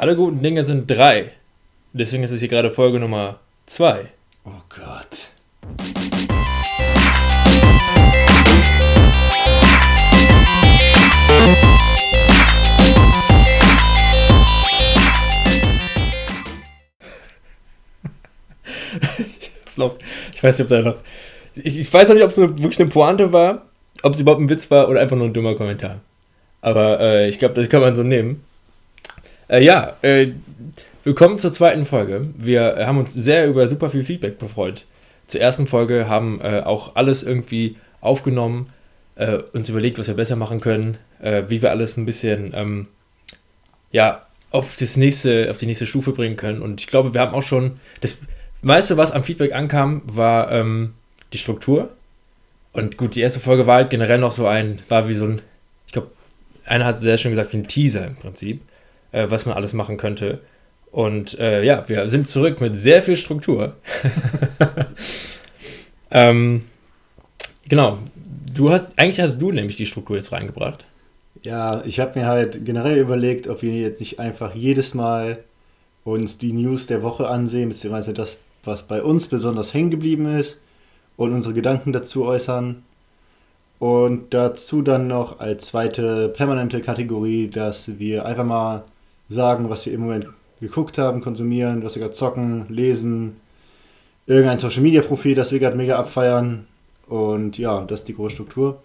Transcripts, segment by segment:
Alle guten Dinge sind drei. Deswegen ist es hier gerade Folge Nummer zwei. Oh Gott. ich weiß nicht, ob da noch. Ich, ich weiß auch nicht, ob es wirklich eine Pointe war, ob es überhaupt ein Witz war oder einfach nur ein dummer Kommentar. Aber äh, ich glaube, das kann man so nehmen. Äh, ja, äh, willkommen zur zweiten Folge. Wir haben uns sehr über super viel Feedback gefreut. Zur ersten Folge haben äh, auch alles irgendwie aufgenommen, äh, uns überlegt, was wir besser machen können, äh, wie wir alles ein bisschen ähm, ja, auf, das nächste, auf die nächste Stufe bringen können. Und ich glaube, wir haben auch schon. Das meiste, was am Feedback ankam, war ähm, die Struktur. Und gut, die erste Folge war halt generell noch so ein, war wie so ein, ich glaube, einer hat sehr schön gesagt, wie ein Teaser im Prinzip, äh, was man alles machen könnte. Und äh, ja, wir sind zurück mit sehr viel Struktur. ähm, genau. Du hast, eigentlich hast du nämlich die Struktur jetzt reingebracht. Ja, ich habe mir halt generell überlegt, ob wir jetzt nicht einfach jedes Mal uns die News der Woche ansehen, beziehungsweise das, was bei uns besonders hängen geblieben ist und unsere Gedanken dazu äußern. Und dazu dann noch als zweite permanente Kategorie, dass wir einfach mal sagen, was wir im Moment geguckt haben, konsumieren, was wir gerade zocken, lesen, irgendein Social Media Profil, das wir gerade mega abfeiern. Und ja, das ist die große Struktur.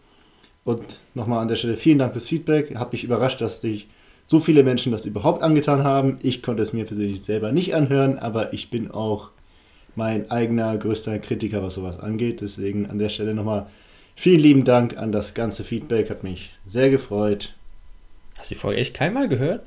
Und nochmal an der Stelle vielen Dank fürs Feedback. Hat mich überrascht, dass sich so viele Menschen das überhaupt angetan haben. Ich konnte es mir persönlich selber nicht anhören, aber ich bin auch mein eigener größter Kritiker, was sowas angeht. Deswegen an der Stelle nochmal vielen lieben Dank an das ganze Feedback. Hat mich sehr gefreut. Hast du die Folge echt keinmal gehört?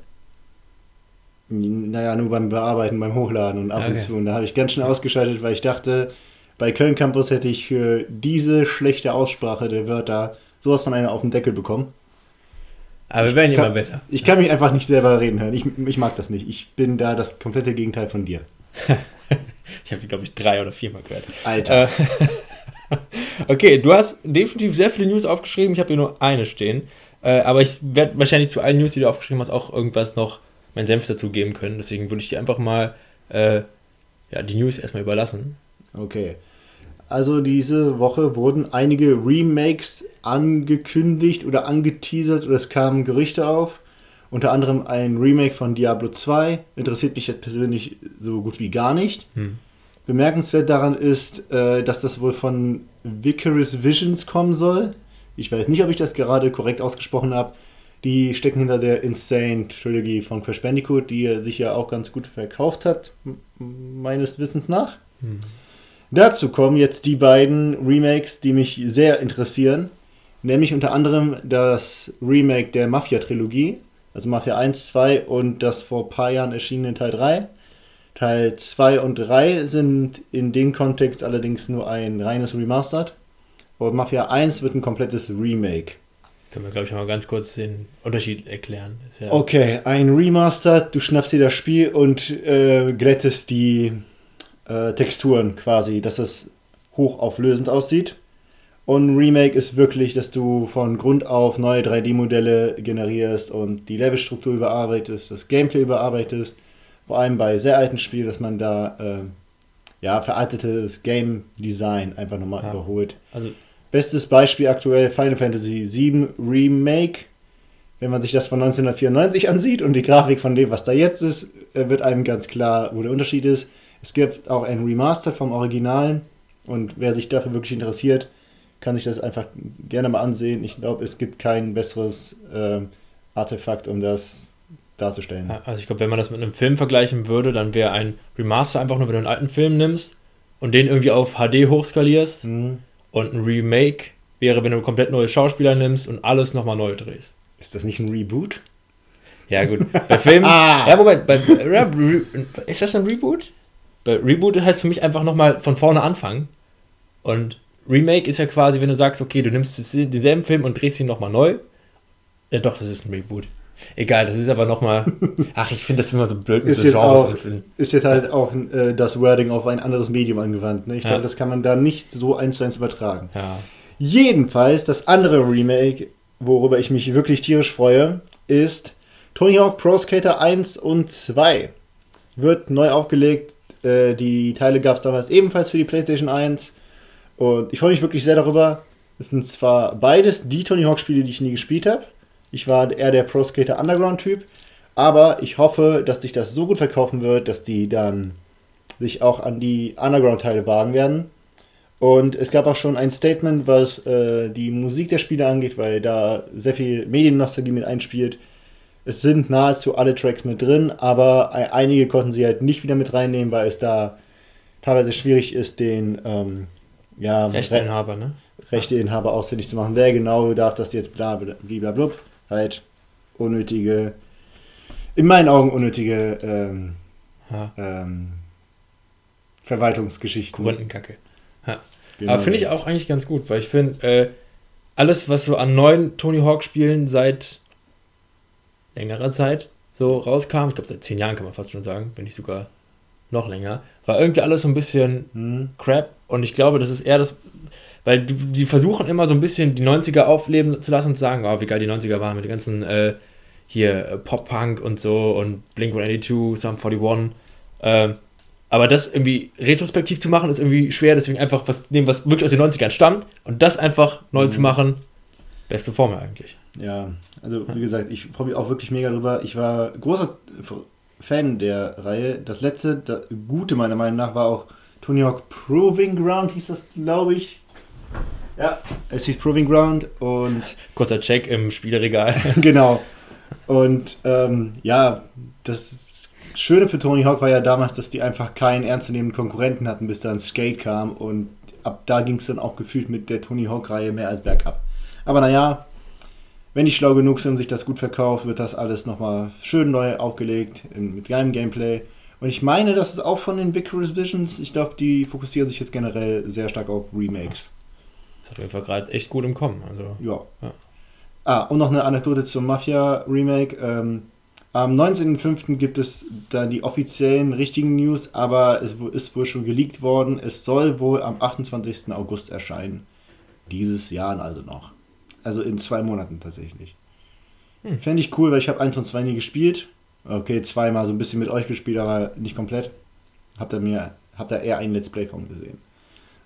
Naja, nur beim Bearbeiten, beim Hochladen und ab okay. und zu. Und da habe ich ganz schnell ausgeschaltet, weil ich dachte, bei Köln Campus hätte ich für diese schlechte Aussprache der Wörter sowas von einer auf den Deckel bekommen. Aber wir werden immer besser. Ich kann mich einfach nicht selber reden hören. Ich, ich mag das nicht. Ich bin da das komplette Gegenteil von dir. ich habe die, glaube ich, drei oder viermal gehört. Alter. Äh, okay, du hast definitiv sehr viele News aufgeschrieben. Ich habe hier nur eine stehen. Äh, aber ich werde wahrscheinlich zu allen News, die du aufgeschrieben hast, auch irgendwas noch meinen Senf dazu geben können. Deswegen würde ich dir einfach mal äh, ja, die News erstmal überlassen. Okay. Also diese Woche wurden einige Remakes angekündigt oder angeteasert oder es kamen Gerüchte auf. Unter anderem ein Remake von Diablo 2. Interessiert mich jetzt persönlich so gut wie gar nicht. Hm. Bemerkenswert daran ist, äh, dass das wohl von Vicarious Visions kommen soll. Ich weiß nicht, ob ich das gerade korrekt ausgesprochen habe. Die stecken hinter der Insane Trilogy von Crash Bandicoot, die sich ja auch ganz gut verkauft hat, meines Wissens nach. Hm. Dazu kommen jetzt die beiden Remakes, die mich sehr interessieren. Nämlich unter anderem das Remake der Mafia-Trilogie, also Mafia 1, 2 und das vor ein paar Jahren erschienene Teil 3. Teil 2 und 3 sind in dem Kontext allerdings nur ein reines Remastered. Und Mafia 1 wird ein komplettes Remake. Können wir, glaube ich, mal ganz kurz den Unterschied erklären. Ja okay, ein Remastered, du schnappst dir das Spiel und äh, glättest die äh, Texturen quasi, dass es hochauflösend aussieht. Und Remake ist wirklich, dass du von Grund auf neue 3D-Modelle generierst und die Levelstruktur überarbeitest, das Gameplay überarbeitest. Vor allem bei sehr alten Spielen, dass man da äh, ja, veraltetes Game Design einfach nochmal ja. überholt. Also Bestes Beispiel aktuell Final Fantasy VII Remake. Wenn man sich das von 1994 ansieht und die Grafik von dem, was da jetzt ist, äh, wird einem ganz klar, wo der Unterschied ist. Es gibt auch ein Remaster vom Originalen und wer sich dafür wirklich interessiert, kann sich das einfach gerne mal ansehen. Ich glaube, es gibt kein besseres äh, Artefakt, um das darzustellen. also ich glaube, wenn man das mit einem Film vergleichen würde, dann wäre ein Remaster einfach nur, wenn du einen alten Film nimmst und den irgendwie auf HD hochskalierst mhm. Und ein Remake wäre, wenn du komplett neue Schauspieler nimmst und alles nochmal neu drehst. Ist das nicht ein Reboot? Ja, gut. Bei Filmen. ah. Ja, Moment. Bei, ist das ein Reboot? Bei Reboot heißt für mich einfach nochmal von vorne anfangen. Und Remake ist ja quasi, wenn du sagst, okay, du nimmst denselben Film und drehst ihn nochmal neu. Ja, doch, das ist ein Reboot. Egal, das ist aber nochmal. Ach, ich finde das immer so blöd mit ist so Genres. Auch, ist jetzt halt auch äh, das Wording auf ein anderes Medium angewandt. Ne? Ich ja. glaube, das kann man da nicht so eins zu eins übertragen. Ja. Jedenfalls, das andere Remake, worüber ich mich wirklich tierisch freue, ist Tony Hawk Pro Skater 1 und 2 wird neu aufgelegt. Äh, die Teile gab es damals ebenfalls für die PlayStation 1. Und ich freue mich wirklich sehr darüber. Es sind zwar beides die Tony Hawk Spiele, die ich nie gespielt habe. Ich war eher der Pro Skater Underground Typ. Aber ich hoffe, dass sich das so gut verkaufen wird, dass die dann sich auch an die Underground-Teile wagen werden. Und es gab auch schon ein Statement, was äh, die Musik der Spiele angeht, weil da sehr viel Mediennostalgie mit einspielt. Es sind nahezu alle Tracks mit drin, aber einige konnten sie halt nicht wieder mit reinnehmen, weil es da teilweise schwierig ist, den ähm, ja, Rechteinhaber, ne? Rechteinhaber ausfindig zu machen. Wer genau darf das jetzt bla bla bla, bla halt unnötige, in meinen Augen unnötige ähm, ähm, Verwaltungsgeschichten. Grundenkacke. Ja. Genau. Aber finde ich auch eigentlich ganz gut, weil ich finde, äh, alles, was so an neuen Tony Hawk-Spielen seit längerer Zeit so rauskam, ich glaube seit zehn Jahren kann man fast schon sagen, wenn nicht sogar noch länger, war irgendwie alles so ein bisschen hm. Crap und ich glaube, das ist eher das, weil die, die, versuchen immer so ein bisschen die 90er aufleben zu lassen und zu sagen, oh, wie geil die 90er waren mit den ganzen äh, hier äh, Pop-Punk und so und Blink-182, Sum 41. Äh, aber das irgendwie retrospektiv zu machen, ist irgendwie schwer, deswegen einfach was nehmen, was wirklich aus den 90ern stammt und das einfach neu mhm. zu machen, beste Form eigentlich. Ja, also wie gesagt, ich freue mich auch wirklich mega drüber. Ich war großer Fan der Reihe. Das letzte, das Gute meiner Meinung nach, war auch Tony Hawk Proving Ground, hieß das, glaube ich. Ja, es hieß Proving Ground und. Kurzer Check im Spieleregal. genau. Und ähm, ja, das Schöne für Tony Hawk war ja damals, dass die einfach keinen ernstzunehmenden Konkurrenten hatten, bis dann Skate kam. Und ab da ging es dann auch gefühlt mit der Tony Hawk-Reihe mehr als bergab. Aber naja, wenn die schlau genug sind und sich das gut verkauft, wird das alles nochmal schön neu aufgelegt in, mit geilem Gameplay. Und ich meine, das ist auch von den Vicarious Visions. Ich glaube, die fokussieren sich jetzt generell sehr stark auf Remakes. Ist auf jeden Fall gerade echt gut im Kommen. Also, ja. ja. Ah, und noch eine Anekdote zum Mafia-Remake. Ähm, am 19.05. gibt es dann die offiziellen richtigen News, aber es ist wohl schon geleakt worden. Es soll wohl am 28. August erscheinen. Dieses Jahr also noch. Also in zwei Monaten tatsächlich. Hm. Fände ich cool, weil ich habe eins und zwei nie gespielt. Okay, zweimal so ein bisschen mit euch gespielt, aber nicht komplett. Habt ihr mir, habt ihr eher ein Let's Play von gesehen.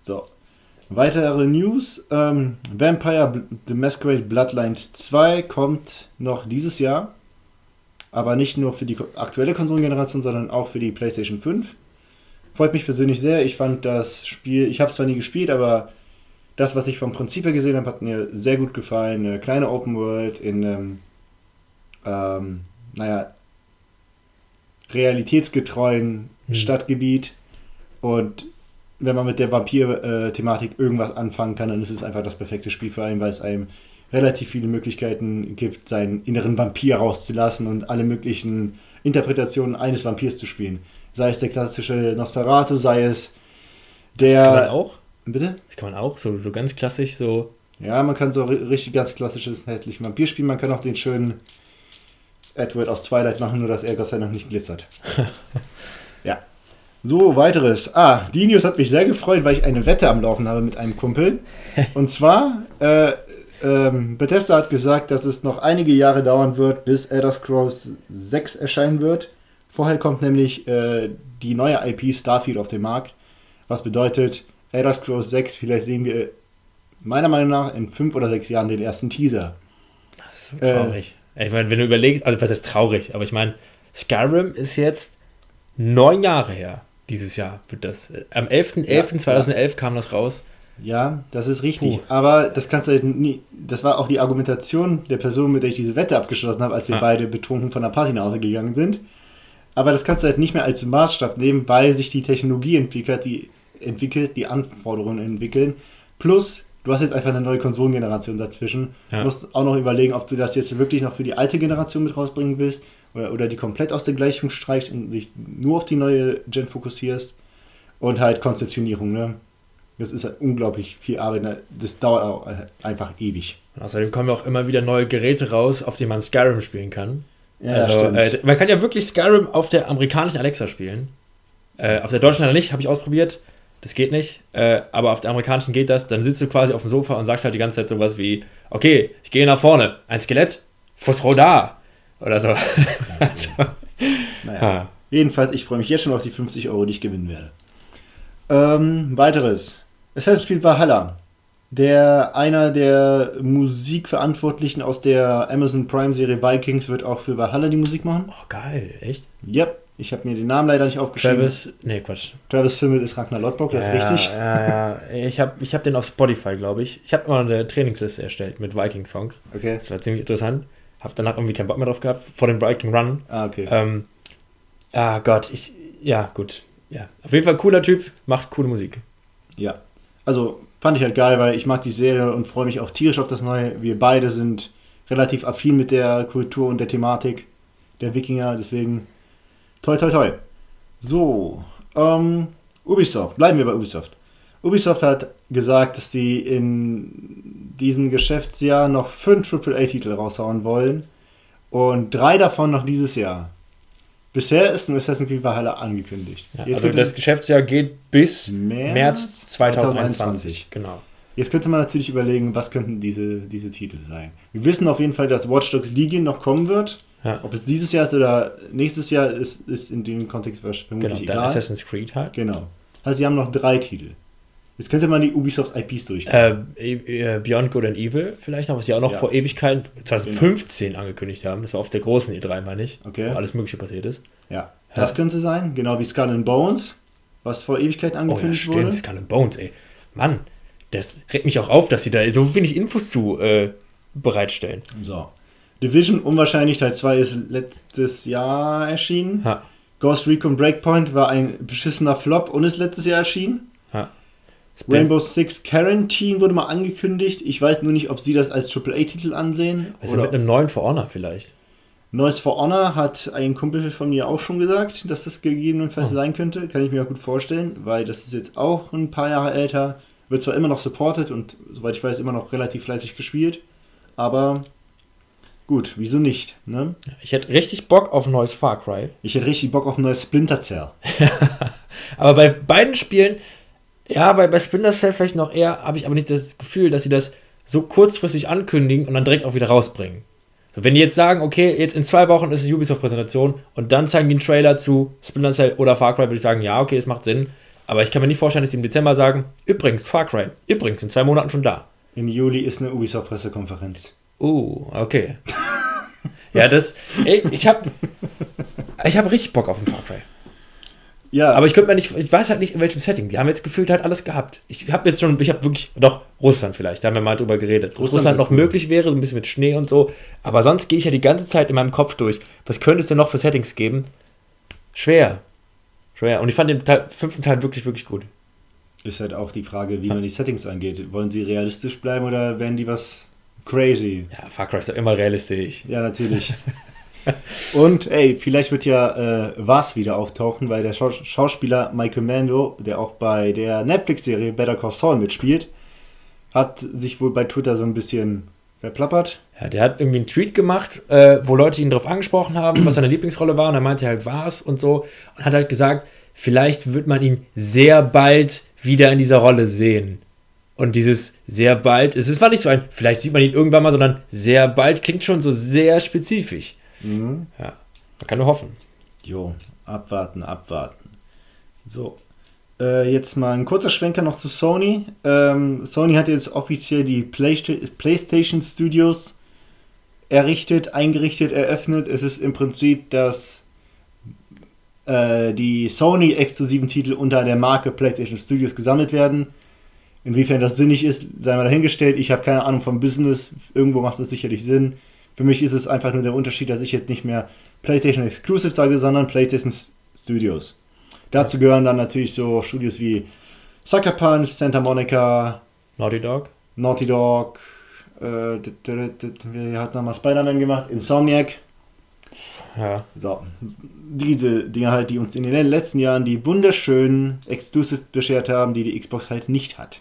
So. Weitere News. Ähm, Vampire The Masquerade Bloodlines 2 kommt noch dieses Jahr. Aber nicht nur für die aktuelle Konsolengeneration, sondern auch für die PlayStation 5. Freut mich persönlich sehr. Ich fand das Spiel, ich habe es zwar nie gespielt, aber das, was ich vom Prinzip her gesehen habe, hat mir sehr gut gefallen. Eine kleine Open World in einem, ähm, naja, realitätsgetreuen mhm. Stadtgebiet. Und wenn man mit der Vampir-Thematik irgendwas anfangen kann, dann ist es einfach das perfekte Spiel für einen, weil es einem relativ viele Möglichkeiten gibt, seinen inneren Vampir rauszulassen und alle möglichen Interpretationen eines Vampirs zu spielen. Sei es der klassische Nosferatu, sei es der. Das kann man auch? Bitte? Das kann man auch, so, so ganz klassisch, so. Ja, man kann so richtig ganz klassisches hässliches Vampir spielen. Man kann auch den schönen Edward aus Twilight machen, nur dass er Gott sei Dank nicht glitzert. So, weiteres. Ah, die News hat mich sehr gefreut, weil ich eine Wette am Laufen habe mit einem Kumpel. Und zwar, äh, ähm, Bethesda hat gesagt, dass es noch einige Jahre dauern wird, bis Elder Scrolls 6 erscheinen wird. Vorher kommt nämlich äh, die neue IP Starfield auf den Markt, was bedeutet, Elder Scrolls 6, vielleicht sehen wir meiner Meinung nach in fünf oder sechs Jahren den ersten Teaser. Das ist so traurig. Äh, ich meine, wenn du überlegst, also was ist traurig, aber ich meine, Skyrim ist jetzt neun Jahre her. Dieses Jahr wird das. Am 11.11.2011 ja, ja. kam das raus. Ja, das ist richtig. Puh. Aber das kannst du halt nie. Das war auch die Argumentation der Person, mit der ich diese Wette abgeschlossen habe, als wir ah. beide betrunken von der Party nach Hause gegangen sind. Aber das kannst du halt nicht mehr als Maßstab nehmen, weil sich die Technologie entwickelt, die entwickelt, die Anforderungen entwickeln. Plus, du hast jetzt einfach eine neue Konsolengeneration dazwischen. Ja. Du musst auch noch überlegen, ob du das jetzt wirklich noch für die alte Generation mit rausbringen willst oder, oder die komplett aus der Gleichung streichst und dich nur auf die neue Gen fokussierst. Und halt Konzeptionierung, ne? Das ist halt unglaublich viel Arbeit. Ne? Das dauert auch einfach ewig. außerdem kommen ja auch immer wieder neue Geräte raus, auf denen man Skyrim spielen kann. Ja, also, äh, man kann ja wirklich Skyrim auf der amerikanischen Alexa spielen. Äh, auf der deutschen leider nicht, habe ich ausprobiert das geht nicht, äh, aber auf der amerikanischen geht das, dann sitzt du quasi auf dem Sofa und sagst halt die ganze Zeit sowas wie, okay, ich gehe nach vorne, ein Skelett, Phosro da, Oder so. Naja. Ha. Jedenfalls, ich freue mich jetzt schon auf die 50 Euro, die ich gewinnen werde. Ähm, weiteres. Assassin's Creed Valhalla. Der, einer der Musikverantwortlichen aus der Amazon Prime Serie Vikings wird auch für Valhalla die Musik machen. Oh, geil, echt? Yep, ich habe mir den Namen leider nicht aufgeschrieben. Travis, nee, Quatsch. Travis Fimmel ist Ragnar Lodbrok, das ist ja, richtig. Ja, ja. Ich habe ich hab den auf Spotify, glaube ich. Ich habe mal eine Trainingsliste erstellt mit Viking-Songs. Okay. Das war ziemlich interessant. Habe danach irgendwie keinen Bock mehr drauf gehabt vor dem Viking Run. Ah, okay. Ähm, ah Gott, ich, ja, gut. Ja, auf jeden Fall cooler Typ, macht coole Musik. Ja. Also fand ich halt geil, weil ich mag die Serie und freue mich auch tierisch auf das Neue. Wir beide sind relativ affin mit der Kultur und der Thematik der Wikinger, deswegen toi toi toi. So, ähm, Ubisoft, bleiben wir bei Ubisoft. Ubisoft hat gesagt, dass sie in diesem Geschäftsjahr noch fünf AAA-Titel raushauen wollen und drei davon noch dieses Jahr. Bisher ist ein Assassin's Creed Valhalla angekündigt. Ja, also das Geschäftsjahr geht bis März März, 2021. 2021. Genau. Jetzt könnte man natürlich überlegen, was könnten diese, diese Titel sein. Wir wissen auf jeden Fall, dass Watch Dogs Legion noch kommen wird. Ja, Ob es dieses Jahr ist oder nächstes Jahr ist, ist in dem Kontext vermutlich genau. Dann egal. Assassin's Creed halt. Genau. Also sie haben noch drei Titel. Jetzt könnte man die Ubisoft IPs durchgehen. Äh, äh, Beyond Good and Evil vielleicht noch, was sie auch noch Ja. vor Ewigkeiten 2015 angekündigt haben. Das war auf der großen E3, meine ich. Okay. Wo alles Mögliche passiert ist. ja. Das ja. könnte sein. Genau wie Skull and Bones, was vor Ewigkeiten Oh ja, angekündigt stimmt. wurde. Skull and Bones, ey. Mann, das regt mich auch auf, dass sie da so wenig Infos zu äh, bereitstellen. So. Division unwahrscheinlich Teil 2 ist letztes Jahr erschienen. Ha, Ghost Recon Breakpoint war ein beschissener Flop und ist letztes Jahr erschienen. Spin- Rainbow Six Quarantine wurde mal angekündigt. Ich weiß nur nicht, ob sie das als AAA-Titel ansehen. Also mit einem neuen For Honor vielleicht. Neues for Honor hat ein Kumpel von mir auch schon gesagt, dass das gegebenenfalls Oh. sein könnte. Kann ich mir auch gut vorstellen, weil das ist jetzt auch ein paar Jahre älter. Wird zwar immer noch supported und soweit ich weiß immer noch relativ fleißig gespielt. Aber gut, wieso nicht? Ne? Ich hätte richtig Bock auf ein neues Far Cry. Ich hätte richtig Bock auf ein neues Splinter Cell. Aber bei beiden Spielen, ja, bei, bei Splinter Cell vielleicht noch eher, habe ich aber nicht das Gefühl, dass sie das so kurzfristig ankündigen und dann direkt auch wieder rausbringen. So, wenn die jetzt sagen, okay, jetzt in zwei Wochen ist eine Ubisoft-Präsentation und dann zeigen die einen Trailer zu Splinter Cell oder Far Cry, würde ich sagen, ja, okay, es macht Sinn. Aber ich kann mir nicht vorstellen, dass sie im Dezember sagen, übrigens, Far Cry, übrigens, in zwei Monaten schon da. Im Juli ist eine Ubisoft-Pressekonferenz. Uh, okay. ja, das, ey, ich habe ich hab richtig Bock auf ein Far Cry. Ja, Aber ich könnte mir nicht, ich weiß halt nicht in welchem Setting. Die haben jetzt gefühlt halt alles gehabt. Ich habe jetzt schon, ich habe wirklich, doch, Russland vielleicht, da haben wir mal drüber geredet. Dass Russland Russland wird noch cool. möglich wäre, so ein bisschen mit Schnee und so. Aber sonst gehe ich ja die ganze Zeit in meinem Kopf durch. Was könnte es denn noch für Settings geben? Schwer. Schwer. Und ich fand den Teil, fünften Teil wirklich, wirklich gut. ist halt auch die Frage, wie man die Settings angeht. Wollen sie realistisch bleiben oder werden die was crazy? Ja, Far Cry ist doch immer realistisch. Ja, natürlich. Und ey, vielleicht wird ja äh, was wieder auftauchen, weil der Schaus Schauspieler Michael Mando, der auch bei der Netflix-Serie Better Call Saul mitspielt, hat sich wohl bei Twitter so ein bisschen verplappert. Ja, der hat irgendwie einen Tweet gemacht, äh, wo Leute ihn darauf angesprochen haben, was seine Lieblingsrolle war. Und er meinte halt, war's und so. Und hat halt gesagt, vielleicht wird man ihn sehr bald wieder in dieser Rolle sehen. Und dieses sehr bald, es war nicht so ein, vielleicht sieht man ihn irgendwann mal, sondern sehr bald klingt schon so sehr spezifisch. Mhm. Ja, man kann nur hoffen. Jo, abwarten, abwarten. So. Äh, jetzt mal ein kurzer Schwenker noch zu Sony. Ähm, Sony hat jetzt offiziell die Playsta PlayStation Studios errichtet, eingerichtet, eröffnet. Es ist im Prinzip das äh, die Sony-exklusiven Titel unter der Marke PlayStation Studios gesammelt werden. Inwiefern das sinnig ist, sei mal dahingestellt. Ich habe keine Ahnung vom Business. Irgendwo macht das sicherlich Sinn. Für mich ist es einfach nur der Unterschied, dass ich jetzt nicht mehr PlayStation Exclusive sage, sondern PlayStation Studios. Dazu gehören dann natürlich so Studios wie Sucker Punch, Santa Monica, Naughty Dog? Naughty Dog, äh, wer hat nochmal Spider-Man gemacht? Insomniac. Ja. So, diese Dinge halt, die uns in den letzten Jahren die wunderschönen Exclusive beschert haben, die die Xbox halt nicht hat.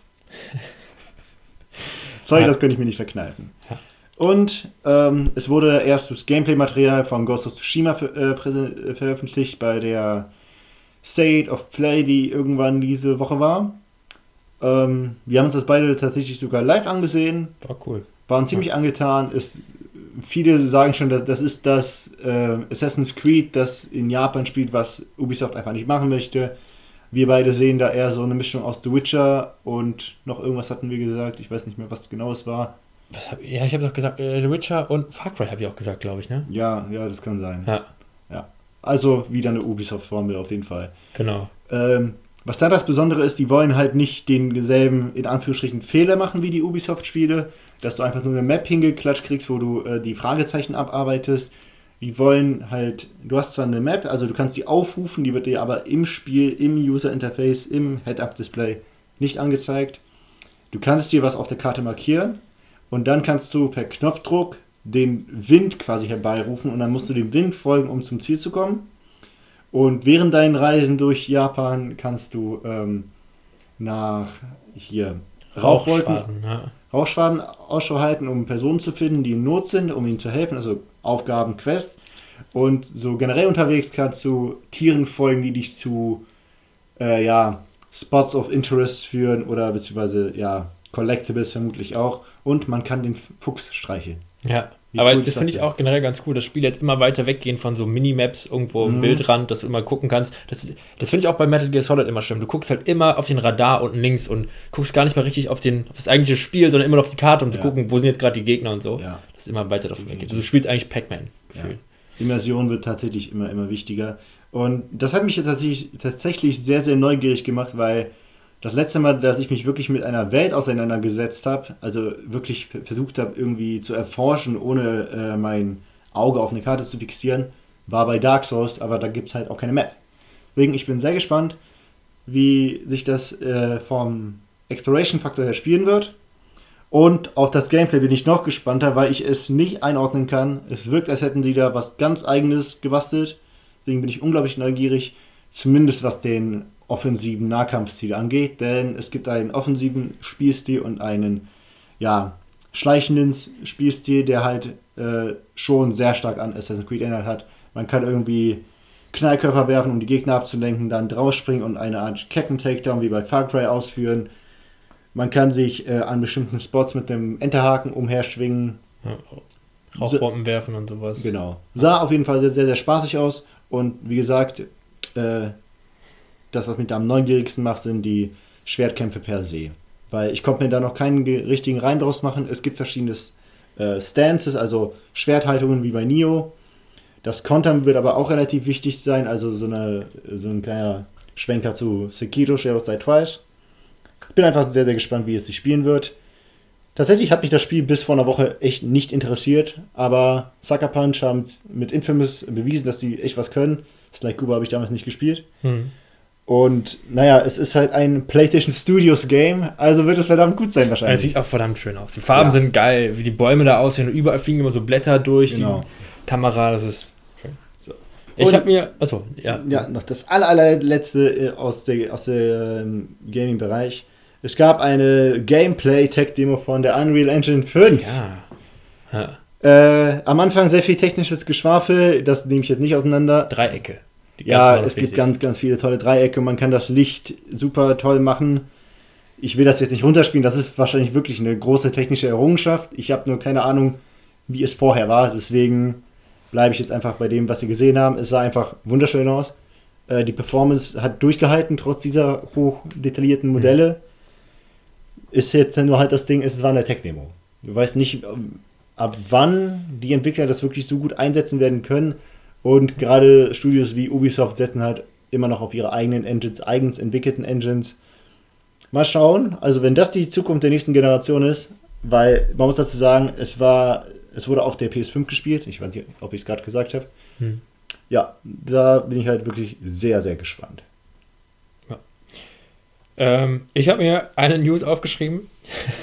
Sorry, Ja. das könnte ich mir nicht verkneifen. Ja. Und ähm, es wurde erstes Gameplay-Material von Ghost of Tsushima äh, äh, veröffentlicht bei der State of Play, die irgendwann diese Woche war. Ähm, wir haben uns das beide tatsächlich sogar live angesehen, War cool. waren ziemlich angetan. Es viele sagen schon, dass das ist das äh, Assassin's Creed, das in Japan spielt, was Ubisoft einfach nicht machen möchte. Wir beide sehen da eher so eine Mischung aus The Witcher und noch irgendwas hatten wir gesagt. Ich weiß nicht mehr, was genau es war. Hab, ja, ich habe doch gesagt, äh, The Witcher und Far Cry habe ich auch gesagt, glaube ich, ne? Ja, ja, das kann sein. Ja. ja. Also wieder eine Ubisoft-Formel auf jeden Fall. Genau. Ähm, was da das Besondere ist, die wollen halt nicht denselben, in Anführungsstrichen, Fehler machen wie die Ubisoft-Spiele, dass du einfach nur eine Map hingeklatscht kriegst, wo du äh, die Fragezeichen abarbeitest. Die wollen halt, du hast zwar eine Map, also du kannst die aufrufen, die wird dir aber im Spiel, im User-Interface, im Head-Up-Display nicht angezeigt. Du kannst dir was auf der Karte markieren und dann kannst du per Knopfdruck den Wind quasi herbeirufen und dann musst du dem Wind folgen, um zum Ziel zu kommen. Und während deinen Reisen durch Japan kannst du ähm, nach hier Rauchschwaden, ja. Rauchschwaden Ausschau halten, um Personen zu finden, die in Not sind, um ihnen zu helfen, also Aufgaben, Quest. Und so generell unterwegs kannst du Tieren folgen, die dich zu äh, ja, Spots of Interest führen oder beziehungsweise ja, Collectibles vermutlich auch. Und man kann den Fuchs streicheln. Ja, Wie aber cool das finde ich auch generell ganz cool. Das Spiel jetzt immer weiter weggehen von so Minimaps irgendwo im mhm. Bildrand, dass du immer gucken kannst. Das, das finde ich auch bei Metal Gear Solid immer schlimm. Du guckst halt immer auf den Radar unten links und guckst gar nicht mal richtig auf, den, auf das eigentliche Spiel, sondern immer auf die Karte, um ja. zu gucken, wo sind jetzt gerade die Gegner und so. Ja. Das ist immer weiter davon weggeht. Also du spielst eigentlich Pac-Man. Ja. Immersion wird tatsächlich immer, immer wichtiger. Und das hat mich tatsächlich, tatsächlich sehr, sehr neugierig gemacht, weil das letzte Mal, dass ich mich wirklich mit einer Welt auseinandergesetzt habe, also wirklich versucht habe, irgendwie zu erforschen, ohne äh, mein Auge auf eine Karte zu fixieren, war bei Dark Souls, aber da gibt es halt auch keine Map. Deswegen, ich bin sehr gespannt, wie sich das äh, vom Exploration-Faktor her spielen wird. Und auf das Gameplay bin ich noch gespannter, weil ich es nicht einordnen kann. Es wirkt, als hätten sie da was ganz Eigenes gebastelt. Deswegen bin ich unglaublich neugierig, zumindest was den offensiven Nahkampfstil angeht, denn es gibt einen offensiven Spielstil und einen ja, schleichenden Spielstil, der halt äh, schon sehr stark an Assassin's Creed erinnert hat. Man kann irgendwie Knallkörper werfen, um die Gegner abzulenken, dann draufspringen und eine Art Ketten-Takedown wie bei Far Cry ausführen. Man kann sich äh, an bestimmten Spots mit dem Enterhaken umherschwingen. Ja, Rauchbomben werfen und sowas. Genau. Sah auf jeden Fall sehr, sehr, sehr spaßig aus und wie gesagt, äh, das, was mich da am neugierigsten macht, sind die Schwertkämpfe per se. Weil ich konnte mir da noch keinen richtigen Reim draus machen. Es gibt verschiedene äh, Stances, also Schwerthaltungen wie bei Nio. Das Kontern wird aber auch relativ wichtig sein, also so, eine, so ein kleiner Schwenker zu Sekiro, Shadows Die Twice. Ich bin einfach sehr, sehr gespannt, wie es sich spielen wird. Tatsächlich hat mich das Spiel bis vor einer Woche echt nicht interessiert, aber Sucker Punch haben mit Infamous bewiesen, dass sie echt was können. Sly Cooper habe ich damals nicht gespielt. Hm. Und naja, es ist halt ein PlayStation Studios Game, also wird es verdammt gut sein wahrscheinlich. Es sieht auch verdammt schön aus. Die Farben ja. sind geil, wie die Bäume da aussehen und überall fliegen immer so Blätter durch genau. die Kamera, das ist schön. So. Ich habe mir, achso, ja. Ja, noch das allerletzte äh, aus, der, aus dem Gaming-Bereich. Es gab eine Gameplay-Tech-Demo von der Unreal Engine 5. Ja. ja. Äh, am Anfang sehr viel technisches Geschwafel, das nehme ich jetzt nicht auseinander. Dreiecke ja, es gibt ganz, ganz viele tolle Dreiecke. Man kann das Licht super toll machen. Ich will das jetzt nicht runterspielen. Das ist wahrscheinlich wirklich eine große technische Errungenschaft. Ich habe nur keine Ahnung, wie es vorher war. Deswegen bleibe ich jetzt einfach bei dem, was Sie gesehen haben. Es sah einfach wunderschön aus. Äh, die Performance hat durchgehalten, trotz dieser hoch detaillierten mhm. Modelle. Mhm. Ist jetzt nur halt das Ding, es war eine Tech-Demo. Du weißt nicht, ähm, ab wann die Entwickler das wirklich so gut einsetzen werden können. Und gerade Studios wie Ubisoft setzen halt immer noch auf ihre eigenen Engines, eigens entwickelten Engines. Mal schauen, also wenn das die Zukunft der nächsten Generation ist, weil man muss dazu sagen, es war, es wurde auf der PS5 gespielt. Ich weiß nicht, ob ich es gerade gesagt habe. Hm. Ja, da bin ich halt wirklich sehr, sehr gespannt. Ja, ähm, ich habe mir eine News aufgeschrieben.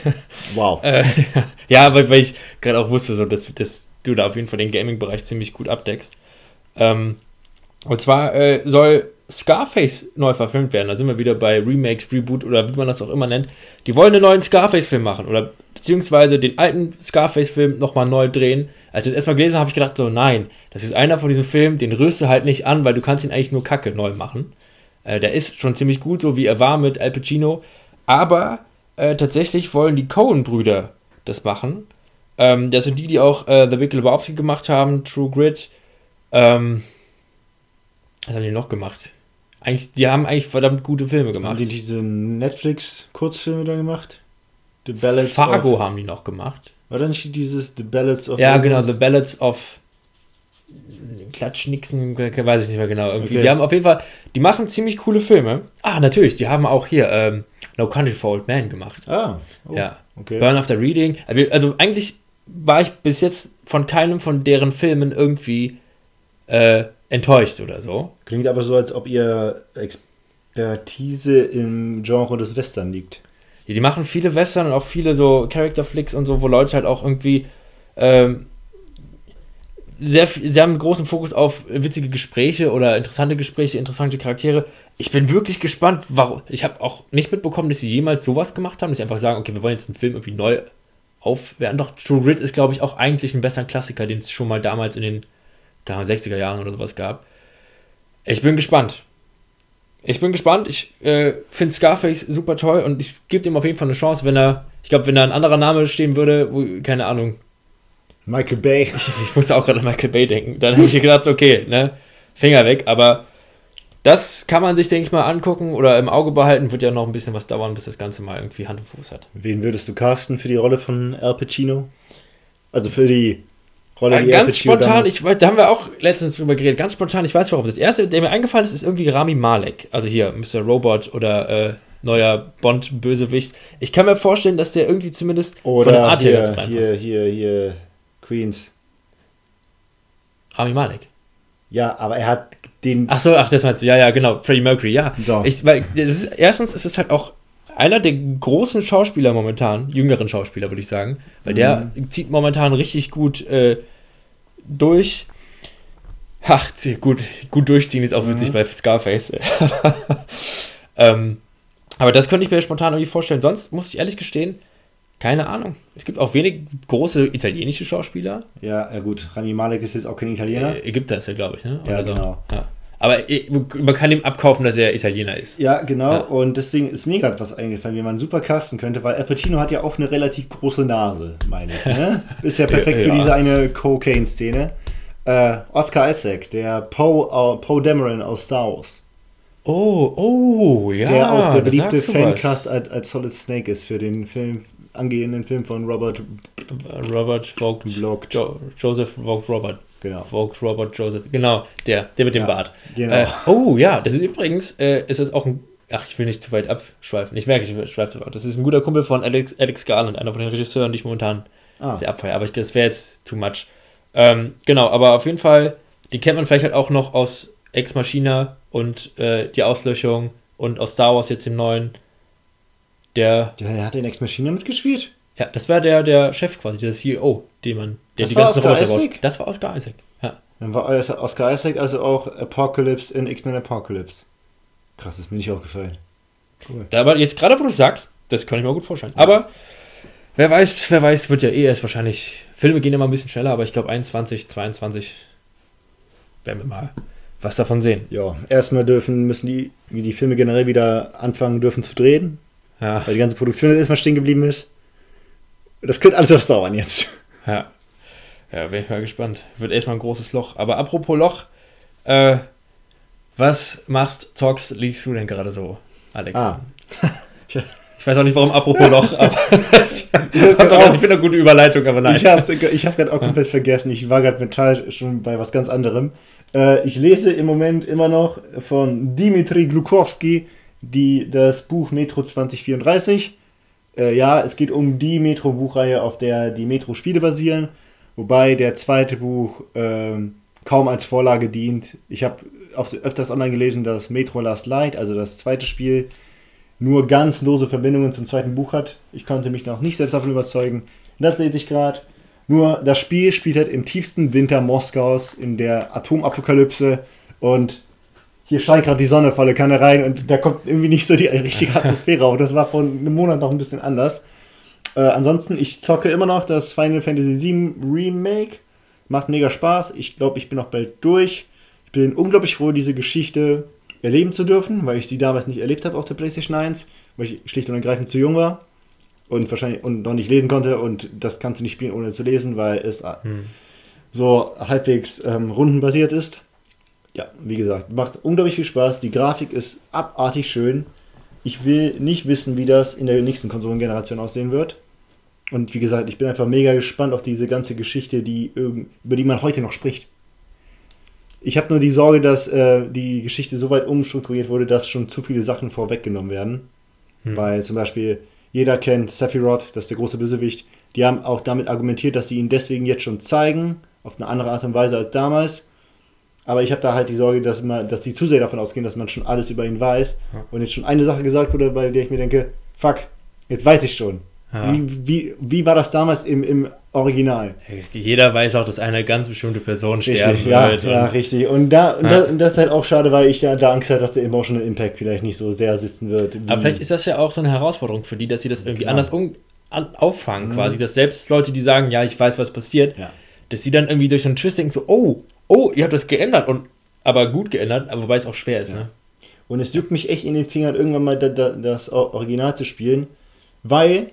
Wow. äh, ja, weil, weil ich gerade auch wusste, so, dass, dass du da auf jeden Fall den Gaming-Bereich ziemlich gut abdeckst. Ähm, und zwar äh, soll Scarface neu verfilmt werden. Da sind wir wieder bei Remakes, Reboot oder wie man das auch immer nennt. Die wollen einen neuen Scarface-Film machen oder beziehungsweise den alten Scarface-Film nochmal neu drehen. Als ich das erstmal gelesen habe, habe ich gedacht, so nein, das ist einer von diesem Film, den rührst du halt nicht an, weil du kannst ihn eigentlich nur Kacke neu machen. Äh, der ist schon ziemlich gut, so wie er war mit Al Pacino. Aber äh, tatsächlich wollen die Coen-Brüder das machen. Ähm, das sind die, die auch äh, The Big Lebowski gemacht haben, True Grit. Ähm, was haben die noch gemacht? Eigentlich, die haben eigentlich verdammt gute Filme gemacht. Haben die diese Netflix-Kurzfilme da gemacht? The Ballads Fargo of, haben die noch gemacht. War dann nicht dieses The Ballads of Ja, genau? The Ballads of Klatschnixen, weiß ich nicht mehr genau. Okay. Die haben auf jeden Fall, die machen ziemlich coole Filme. Ah, natürlich, die haben auch hier ähm, No Country for Old Men gemacht. Ah, oh, ja. okay. Burn After Reading. Also, also eigentlich war ich bis jetzt von keinem von deren Filmen irgendwie äh, enttäuscht oder so. Klingt aber so, als ob ihr Expertise im Genre des Western liegt. Die, die machen viele Western und auch viele so Character Flicks und so, wo Leute halt auch irgendwie ähm, sehr, sie haben einen großen Fokus auf witzige Gespräche oder interessante Gespräche, interessante Charaktere. Ich bin wirklich gespannt, warum. Ich habe auch nicht mitbekommen, dass sie jemals sowas gemacht haben, dass sie einfach sagen, okay, wir wollen jetzt einen Film irgendwie neu aufwerten. Doch True Grit ist, glaube ich, auch eigentlich ein besserer Klassiker, den es schon mal damals in den Ahnung, 60er Jahren oder sowas gab. Ich bin gespannt. Ich bin gespannt. Ich äh, finde Scarface super toll und ich gebe ihm auf jeden Fall eine Chance, wenn er, ich glaube, wenn da ein anderer Name stehen würde, wo, keine Ahnung, Michael Bay. ich, ich musste auch gerade an Michael Bay denken. Dann habe ich gedacht, okay, ne, Finger weg. Aber das kann man sich, denke ich mal, angucken oder im Auge behalten. Wird ja noch ein bisschen was dauern, bis das Ganze mal irgendwie Hand und Fuß hat. Wen würdest du casten für die Rolle von Al Pacino? Also für die Rolle, Äh, die Al ganz spontan, ich, da haben wir auch letztens drüber geredet, ganz spontan, ich weiß warum. Das erste, der mir eingefallen ist, ist irgendwie Rami Malek. Also hier, Mr. Robot oder äh, neuer Bond-Bösewicht. Ich kann mir vorstellen, dass der irgendwie zumindest von der Oder Art her ganz hier, reinpasst. hier, hier, hier, Queens. Rami Malek. Ja, aber er hat den. Ach so, ach, das meinst du. Ja, ja, genau. Freddie Mercury, ja. So. Ich, weil, ist, erstens ist es halt auch einer der großen Schauspieler momentan, jüngeren Schauspieler, würde ich sagen, weil der zieht momentan richtig gut äh, durch. Ach, gut, gut durchziehen ist auch witzig bei Scarface. ähm, aber das könnte ich mir spontan irgendwie vorstellen. Sonst muss ich ehrlich gestehen, keine Ahnung. Es gibt auch wenig große italienische Schauspieler. Ja, ja gut. Rami Malek ist jetzt auch kein Italiener. Äh, Ägypter ist er, glaube ich, ne? Ja, Oder so. genau. Ja. Aber man kann ihm abkaufen, dass er Italiener ist. Ja, genau. Ja. Und deswegen ist mir gerade was eingefallen, wie man super casten könnte, weil Al Pacino hat ja auch eine relativ große Nase, meine ich. Ne? Ist ja perfekt Ja, für ja. diese eine Cocaine-Szene. Äh, Oscar Isaac, der Poe äh, Poe Dameron aus Star Wars. Oh, oh, ja. der auch der beliebte. Fancast als, als Solid Snake ist für den Film, angehenden Film von Robert. Robert Vogt. Vogt. Jo Joseph Vogt Robert. Genau. Vogt Robert Joseph. Genau, der, der mit dem Ja, Bart. genau. Äh, oh, ja, das ist übrigens, äh, ist das auch ein. Ach, ich will nicht zu weit abschweifen. Ich merke, ich schweife zu weit. Das ist ein guter Kumpel von Alex, Alex Garland, einer von den Regisseuren, die ich momentan Ah. sehr abfeiere. Aber ich, das wäre jetzt too much. Ähm, genau, aber auf jeden Fall, die kennt man vielleicht halt auch noch aus Ex Machina und äh, die Auslöschung und aus Star Wars jetzt im neuen. Der, Der, der hat in Ex Machina mitgespielt? Ja, das war der, der Chef quasi, der CEO, den man, der Das die ganzen Oscar Roboter baut. Isaac? Das war Oscar Isaac. Ja. Dann war Oscar Isaac also auch Apocalypse in X-Men Apocalypse. Krass, ist mir nicht aufgefallen. Cool. Da, aber jetzt gerade, wo du sagst, das kann ich mir gut vorstellen. Aber wer weiß, wer weiß, wird ja eh erst wahrscheinlich. Filme gehen immer ein bisschen schneller, aber ich glaube 21, 22 werden wir mal was davon sehen. Ja, erstmal dürfen, müssen die, die Filme generell wieder anfangen dürfen zu drehen, Ja, weil die ganze Produktion jetzt erstmal stehen geblieben ist. Das könnte alles was dauern jetzt. ja. Ja, bin ich mal gespannt. Wird erstmal ein großes Loch. Aber apropos Loch, äh, was machst, zockst, liegst du denn gerade so, Alex? Ah. Ich weiß auch nicht, warum apropos Loch, aber ich finde eine gute Überleitung, aber nein. Ich habe ich hab gerade auch komplett vergessen. Ich war gerade mental schon bei was ganz anderem. Äh, ich lese im Moment immer noch von Dimitri Glukowski die, das Buch Metro 2034. Äh, ja, es geht um die Metro-Buchreihe, auf der die Metro-Spiele basieren. Wobei der zweite Buch ähm, kaum als Vorlage dient. Ich habe öfters online gelesen, dass Metro Last Light, also das zweite Spiel, nur ganz lose Verbindungen zum zweiten Buch hat. Ich konnte mich noch nicht selbst davon überzeugen. Das lese ich gerade. Nur das Spiel spielt halt im tiefsten Winter Moskaus in der Atomapokalypse und hier scheint gerade die Sonne volle Kanne rein und da kommt irgendwie nicht so die richtige Atmosphäre auf. Das war vor einem Monat noch ein bisschen anders. Äh, ansonsten, ich zocke immer noch das Final Fantasy VII Remake. Macht mega Spaß. Ich glaube, ich bin auch bald durch. Ich bin unglaublich froh, diese Geschichte erleben zu dürfen, weil ich sie damals nicht erlebt habe auf der PlayStation 1, weil ich schlicht und ergreifend zu jung war. und wahrscheinlich und noch nicht lesen konnte und das kannst du nicht spielen ohne zu lesen, weil es hm. so halbwegs ähm, rundenbasiert ist. Ja, wie gesagt, macht unglaublich viel Spaß. Die Grafik ist abartig schön. Ich will nicht wissen, wie das in der nächsten Konsolengeneration aussehen wird. Und wie gesagt, ich bin einfach mega gespannt auf diese ganze Geschichte, die über die man heute noch spricht. Ich habe nur die Sorge, dass äh, die Geschichte so weit umstrukturiert wurde, dass schon zu viele Sachen vorweggenommen werden. Hm. Weil zum Beispiel jeder kennt Sephiroth, das ist der große Bösewicht. Die haben auch damit argumentiert, dass sie ihn deswegen jetzt schon zeigen, auf eine andere Art und Weise als damals. Aber ich habe da halt die Sorge, dass, man, dass die zu sehr davon ausgehen, dass man schon alles über ihn weiß. Ja. Und jetzt schon eine Sache gesagt wurde, bei der ich mir denke, fuck, jetzt weiß ich schon. Ja. Wie, wie, wie war das damals im, im Original? Jeder weiß auch, dass eine ganz bestimmte Person richtig, sterben ja, wird. Ja, richtig. Und, da, und, ja. das, das ist halt auch schade, weil ich da, da Angst habe, dass der Emotional Impact vielleicht nicht so sehr sitzen wird. Aber vielleicht ist das ja auch so eine Herausforderung für die, dass sie das irgendwie anders um, an, auffangen, mhm. quasi. Dass selbst Leute, die sagen, ja, ich weiß, was passiert, dass sie dann irgendwie durch so einen Twist denken, so, oh, oh, ihr habt das geändert. Und aber gut geändert, aber wobei es auch schwer ist. Ne? Und es juckt mich echt in den Fingern, irgendwann mal da, da, das Original zu spielen, weil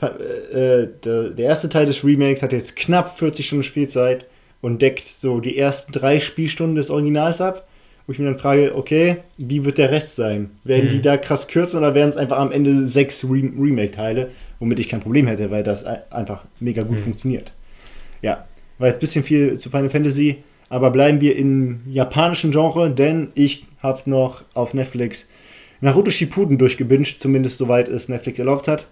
äh, der, der erste Teil des Remakes hat jetzt knapp 40 Stunden Spielzeit und deckt so die ersten drei Spielstunden des Originals ab. Wo ich mir dann frage, okay, wie wird der Rest sein? Werden mhm. die da krass kürzen oder werden es einfach am Ende sechs Re Remake-Teile, womit ich kein Problem hätte, weil das einfach mega gut mhm. funktioniert. Ja, war jetzt ein bisschen viel zu Final Fantasy, aber bleiben wir im japanischen Genre, denn ich habe noch auf Netflix Naruto Shippuden durchgebinged, zumindest soweit es Netflix erlaubt hat.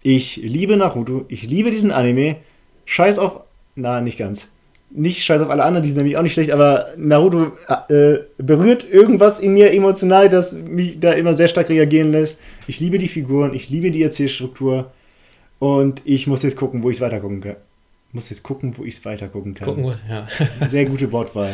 Ich liebe Naruto, ich liebe diesen Anime. Scheiß auf. Na, nicht ganz. Nicht scheiß auf alle anderen, die sind nämlich auch nicht schlecht, aber Naruto äh, berührt irgendwas in mir emotional, das mich da immer sehr stark reagieren lässt. Ich liebe die Figuren, ich liebe die Erzählstruktur und ich muss jetzt gucken, wo ich es weiter gucken kann. Muss jetzt gucken, wo ich es weiter gucken kann. Gucken, ja. sehr gute Wortwahl.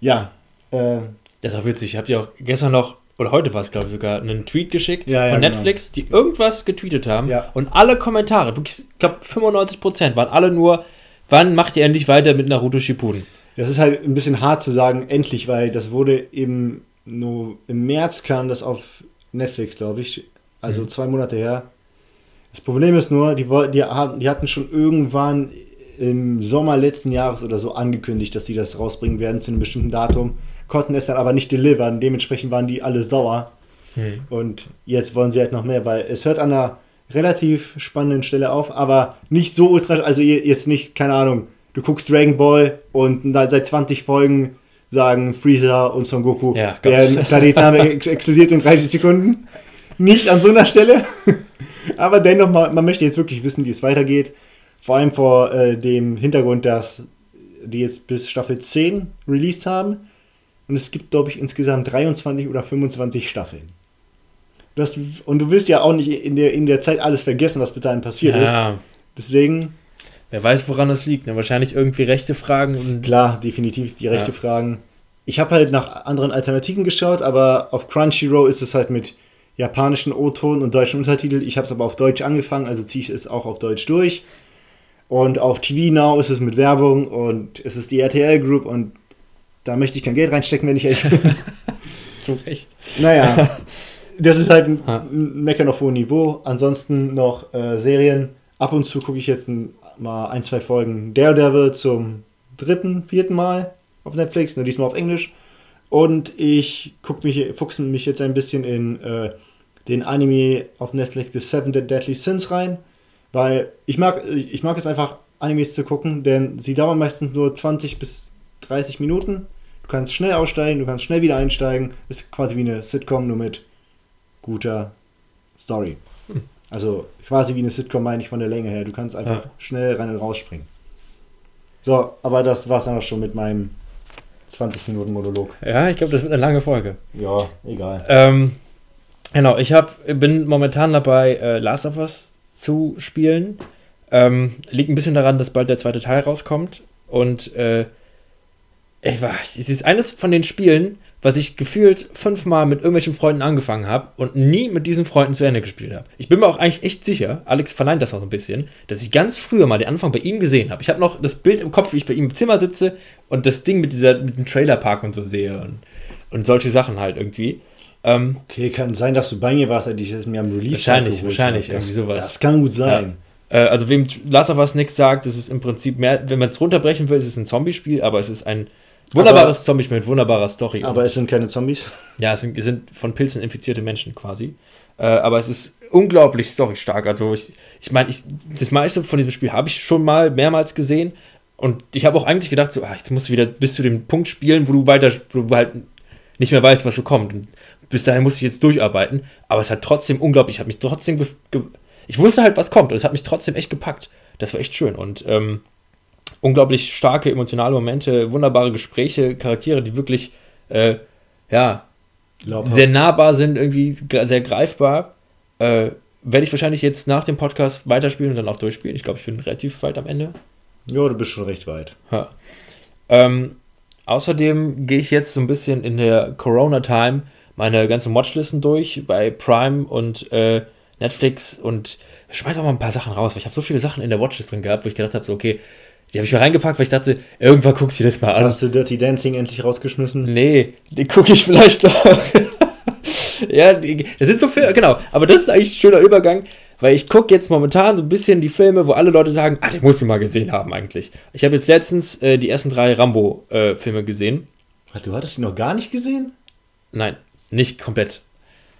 Ja. Äh, das ist auch witzig. Ich habe dir auch gestern noch oder heute war es, glaube ich, sogar, einen Tweet geschickt ja, ja, von genau. Netflix, genau. die irgendwas getweetet haben. Ja. Und alle Kommentare, wirklich, ich glaube 95% waren alle nur, wann macht ihr endlich weiter mit Naruto Shippuden? Das ist halt ein bisschen hart zu sagen, endlich, weil das wurde im, no, im März kam das auf Netflix, glaube ich. Also mhm. zwei Monate her. Das Problem ist nur, die, die, die hatten schon irgendwann im Sommer letzten Jahres oder so angekündigt, dass sie das rausbringen werden zu einem bestimmten Datum konnten es dann aber nicht delivern. Dementsprechend waren die alle sauer. Hm. Und jetzt wollen sie halt noch mehr, weil es hört an einer relativ spannenden Stelle auf, aber nicht so ultra, also jetzt nicht, keine Ahnung, du guckst Dragon Ball und seit 20 Folgen sagen Freezer und Son Goku, ja, der Planetname explodiert in 30 Sekunden. Nicht an so einer Stelle. aber dennoch, man, man möchte jetzt wirklich wissen, wie es weitergeht. Vor allem vor äh, dem Hintergrund, dass die jetzt bis Staffel 10 released haben und es gibt, glaube ich, insgesamt 23 oder 25 Staffeln. Das, und du wirst ja auch nicht in der, in der Zeit alles vergessen, was bis dahin passiert ja. ist. Deswegen. Wer weiß, woran das liegt. Ne? Wahrscheinlich irgendwie rechte Fragen. Und Klar, definitiv die rechte ja. Fragen. Ich habe halt nach anderen Alternativen geschaut, aber auf Crunchyroll ist es halt mit japanischen O-Ton und deutschen Untertitel. Ich habe es aber auf Deutsch angefangen, also ziehe ich es auch auf Deutsch durch. Und auf TV Now ist es mit Werbung und es ist die RTL Group und da möchte ich kein Geld reinstecken, wenn ich ehrlich bin. Zu Recht. Naja, das ist halt ein, ein Meckern auf hohem Niveau. Ansonsten noch äh, Serien. Ab und zu gucke ich jetzt mal ein, zwei Folgen Daredevil zum dritten, vierten Mal auf Netflix, nur diesmal auf Englisch. Und ich gucke mich, fuchse mich jetzt ein bisschen in äh, den Anime auf Netflix The Seven Deadly Sins rein, weil ich mag, ich mag es einfach, Animes zu gucken, denn sie dauern meistens nur 20 bis 30 Minuten Du kannst schnell aussteigen, du kannst schnell wieder einsteigen. Ist quasi wie eine Sitcom, nur mit guter Story. Hm. Also quasi wie eine Sitcom meine ich von der Länge her. Du kannst einfach ja. schnell rein und rausspringen. So, aber das war's dann auch schon mit meinem 20 Minuten Monolog. Ja, ich glaube, das wird eine lange Folge. Ja, egal. Ähm, genau, ich hab, bin momentan dabei, äh, Last of Us zu spielen. Ähm, liegt ein bisschen daran, dass bald der zweite Teil rauskommt. Und äh, ich war, es ist eines von den Spielen, was ich gefühlt fünfmal mit irgendwelchen Freunden angefangen habe und nie mit diesen Freunden zu Ende gespielt habe. Ich bin mir auch eigentlich echt sicher, Alex verneint das auch ein bisschen, dass ich ganz früher mal den Anfang bei ihm gesehen habe. Ich habe noch das Bild im Kopf, wie ich bei ihm im Zimmer sitze und das Ding mit dieser mit dem Trailerpark und so sehe und, und solche Sachen halt irgendwie. Ähm, Okay, kann sein, dass du bei mir warst, als ich es mir am Release Wahrscheinlich, wahrscheinlich, irgendwie sowas. Das kann gut sein. äh, also wem Last of Us nichts sagt, das ist im Prinzip mehr, wenn man es runterbrechen will, ist es ein Zombie-Spiel, aber es ist ein wunderbares Zombie-Spiel mit wunderbarer Story. Aber es sind keine Zombies. Ja, es sind, es sind von Pilzen infizierte Menschen quasi. Äh, aber es ist unglaublich storystark. Also ich, ich meine, ich, das meiste von diesem Spiel habe ich schon mal mehrmals gesehen. Und ich habe auch eigentlich gedacht, so, ah, jetzt musst du wieder bis zu dem Punkt spielen, wo du weiter, wo du halt nicht mehr weißt, was so kommt. Und bis dahin muss ich jetzt durcharbeiten. Aber es hat trotzdem unglaublich, ich habe mich trotzdem, ich wusste halt, was kommt. Und es hat mich trotzdem echt gepackt. Das war echt schön. Und ähm, unglaublich starke emotionale Momente, wunderbare Gespräche, Charaktere, die wirklich, äh, ja, Glaubhaft. sehr nahbar sind, irgendwie sehr greifbar. Äh, werde ich wahrscheinlich jetzt nach dem Podcast weiterspielen und dann auch durchspielen. Ich glaube, ich bin relativ weit am Ende. Ja, du bist schon recht weit. Ha. Ähm, außerdem gehe ich jetzt so ein bisschen in der Corona-Time meine ganzen Watchlisten durch bei Prime und äh, Netflix und schmeiß auch mal ein paar Sachen raus, weil ich habe so viele Sachen in der Watchlist drin gehabt, wo ich gedacht habe, so, okay, die habe ich mal reingepackt, weil ich dachte, irgendwann guckst du dir das mal an. Hast du Dirty Dancing endlich rausgeschmissen? Nee, die gucke ich vielleicht noch. ja, das sind so Filme, genau. Aber das ist eigentlich ein schöner Übergang, weil ich gucke jetzt momentan so ein bisschen die Filme, wo alle Leute sagen, ah, den musst du mal gesehen haben eigentlich. Ich habe jetzt letztens äh, die ersten drei Rambo-Filme gesehen. Ach, Du hattest die noch gar nicht gesehen? Nein, nicht komplett.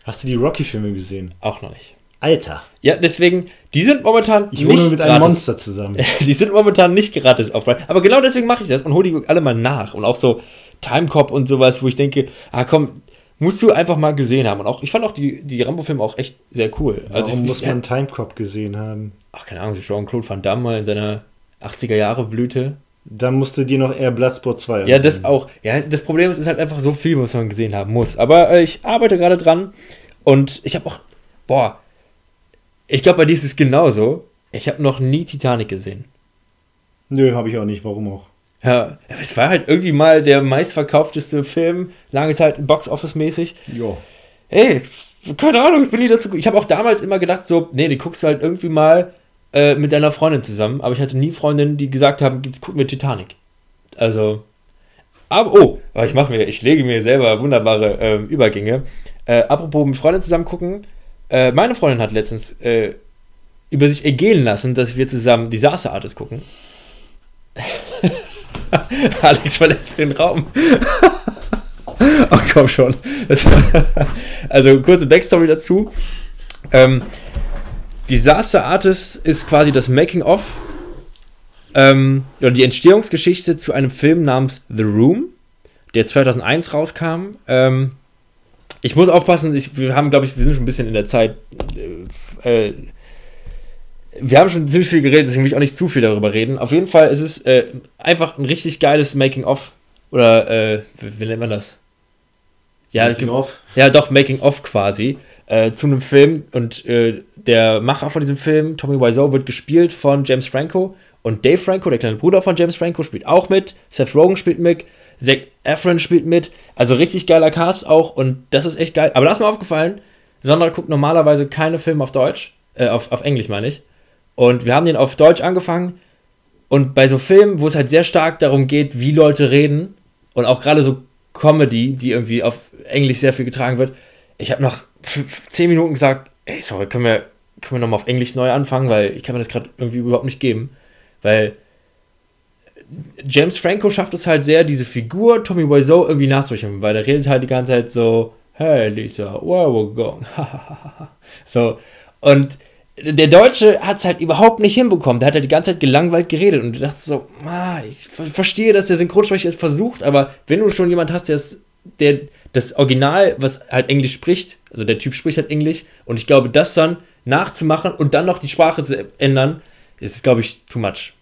Hast du die Rocky-Filme gesehen? Auch noch nicht. Alter, Ja, deswegen, die sind momentan ich wohne nicht mit einem gratis. Monster zusammen. Die sind momentan nicht gratis auf. Aber genau deswegen mache ich das und hole die alle mal nach. Und auch so Timecop und sowas, wo ich denke, ah komm, musst du einfach mal gesehen haben. Und auch, ich fand auch die, die Rambo-Filme auch echt sehr cool. Also Warum ich, muss man Timecop gesehen haben? Ach, keine Ahnung, so Jean-Claude Van Damme mal in seiner 80er Jahre Blüte. Dann musst du dir noch eher Bloodsport 2 Ja, das ansehen. auch. Ja, das Problem ist, es ist halt einfach so viel, was man gesehen haben muss. Aber äh, ich arbeite gerade dran und ich habe auch, boah, ich glaube, bei dir ist es genauso. Ich habe noch nie Titanic gesehen. Nö, habe ich auch nicht. Warum auch? Ja, es war halt irgendwie mal der meistverkaufteste Film, lange Zeit Box-Office-mäßig. Jo. Ey, keine Ahnung, ich bin nie dazu. Ich habe auch damals immer gedacht, so, nee, die guckst du halt irgendwie mal äh, mit deiner Freundin zusammen. Aber ich hatte nie Freundinnen, die gesagt haben, jetzt gucken wir Titanic. Also. Aber, oh, aber ich mache mir, ich lege mir selber wunderbare ähm, Übergänge. Äh, apropos mit Freundin zusammen gucken. Äh, meine Freundin hat letztens äh, über sich ergehen lassen, dass wir zusammen Disaster Artist gucken. Alex verlässt den Raum. Ach komm schon. Also kurze Backstory dazu. Ähm, Disaster Artist ist quasi das Making of ähm, oder die Entstehungsgeschichte zu einem Film namens The Room, der 2001 rauskam. Ähm, ich muss aufpassen, ich, wir haben, glaube ich, wir sind schon ein bisschen in der Zeit. Äh, äh, wir haben schon ziemlich viel geredet, deswegen will ich auch nicht zu viel darüber reden. Auf jeden Fall ist es äh, einfach ein richtig geiles Making-of. Oder, äh, wie, wie nennt man das? Ja, Making of. ja, doch, Making of quasi. Äh, zu einem Film. Und äh, der Macher von diesem Film, Tommy Wiseau, wird gespielt von James Franco. Und Dave Franco, der kleine Bruder von James Franco, spielt auch mit. Seth Rogen spielt mit. Zac Efron spielt mit. Also richtig geiler Cast auch. Und das ist echt geil. Aber da ist mir aufgefallen, Sondra guckt normalerweise keine Filme auf Deutsch. Äh, auf, auf Englisch meine ich. Und wir haben den auf Deutsch angefangen. Und bei so Filmen, wo es halt sehr stark darum geht, wie Leute reden, und auch gerade so Comedy, die irgendwie auf Englisch sehr viel getragen wird, ich habe f- zehn Minuten gesagt, ey, sorry, können wir, können wir nochmal auf Englisch neu anfangen, weil ich kann mir das gerade irgendwie überhaupt nicht geben. Weil James Franco schafft es halt sehr, diese Figur Tommy Wiseau irgendwie nachzumachen, weil der redet halt die ganze Zeit so, hey Lisa, where we going? so, und der Deutsche hat es halt überhaupt nicht hinbekommen. Der hat halt die ganze Zeit gelangweilt geredet und du dachtest so, ah, ich ver- verstehe, dass der Synchronsprecher es versucht, aber wenn du schon jemand hast, der der das Original, was halt Englisch spricht, also der Typ spricht halt Englisch, und ich glaube, das dann nachzumachen und dann noch die Sprache zu ändern, ist, glaube ich, too much.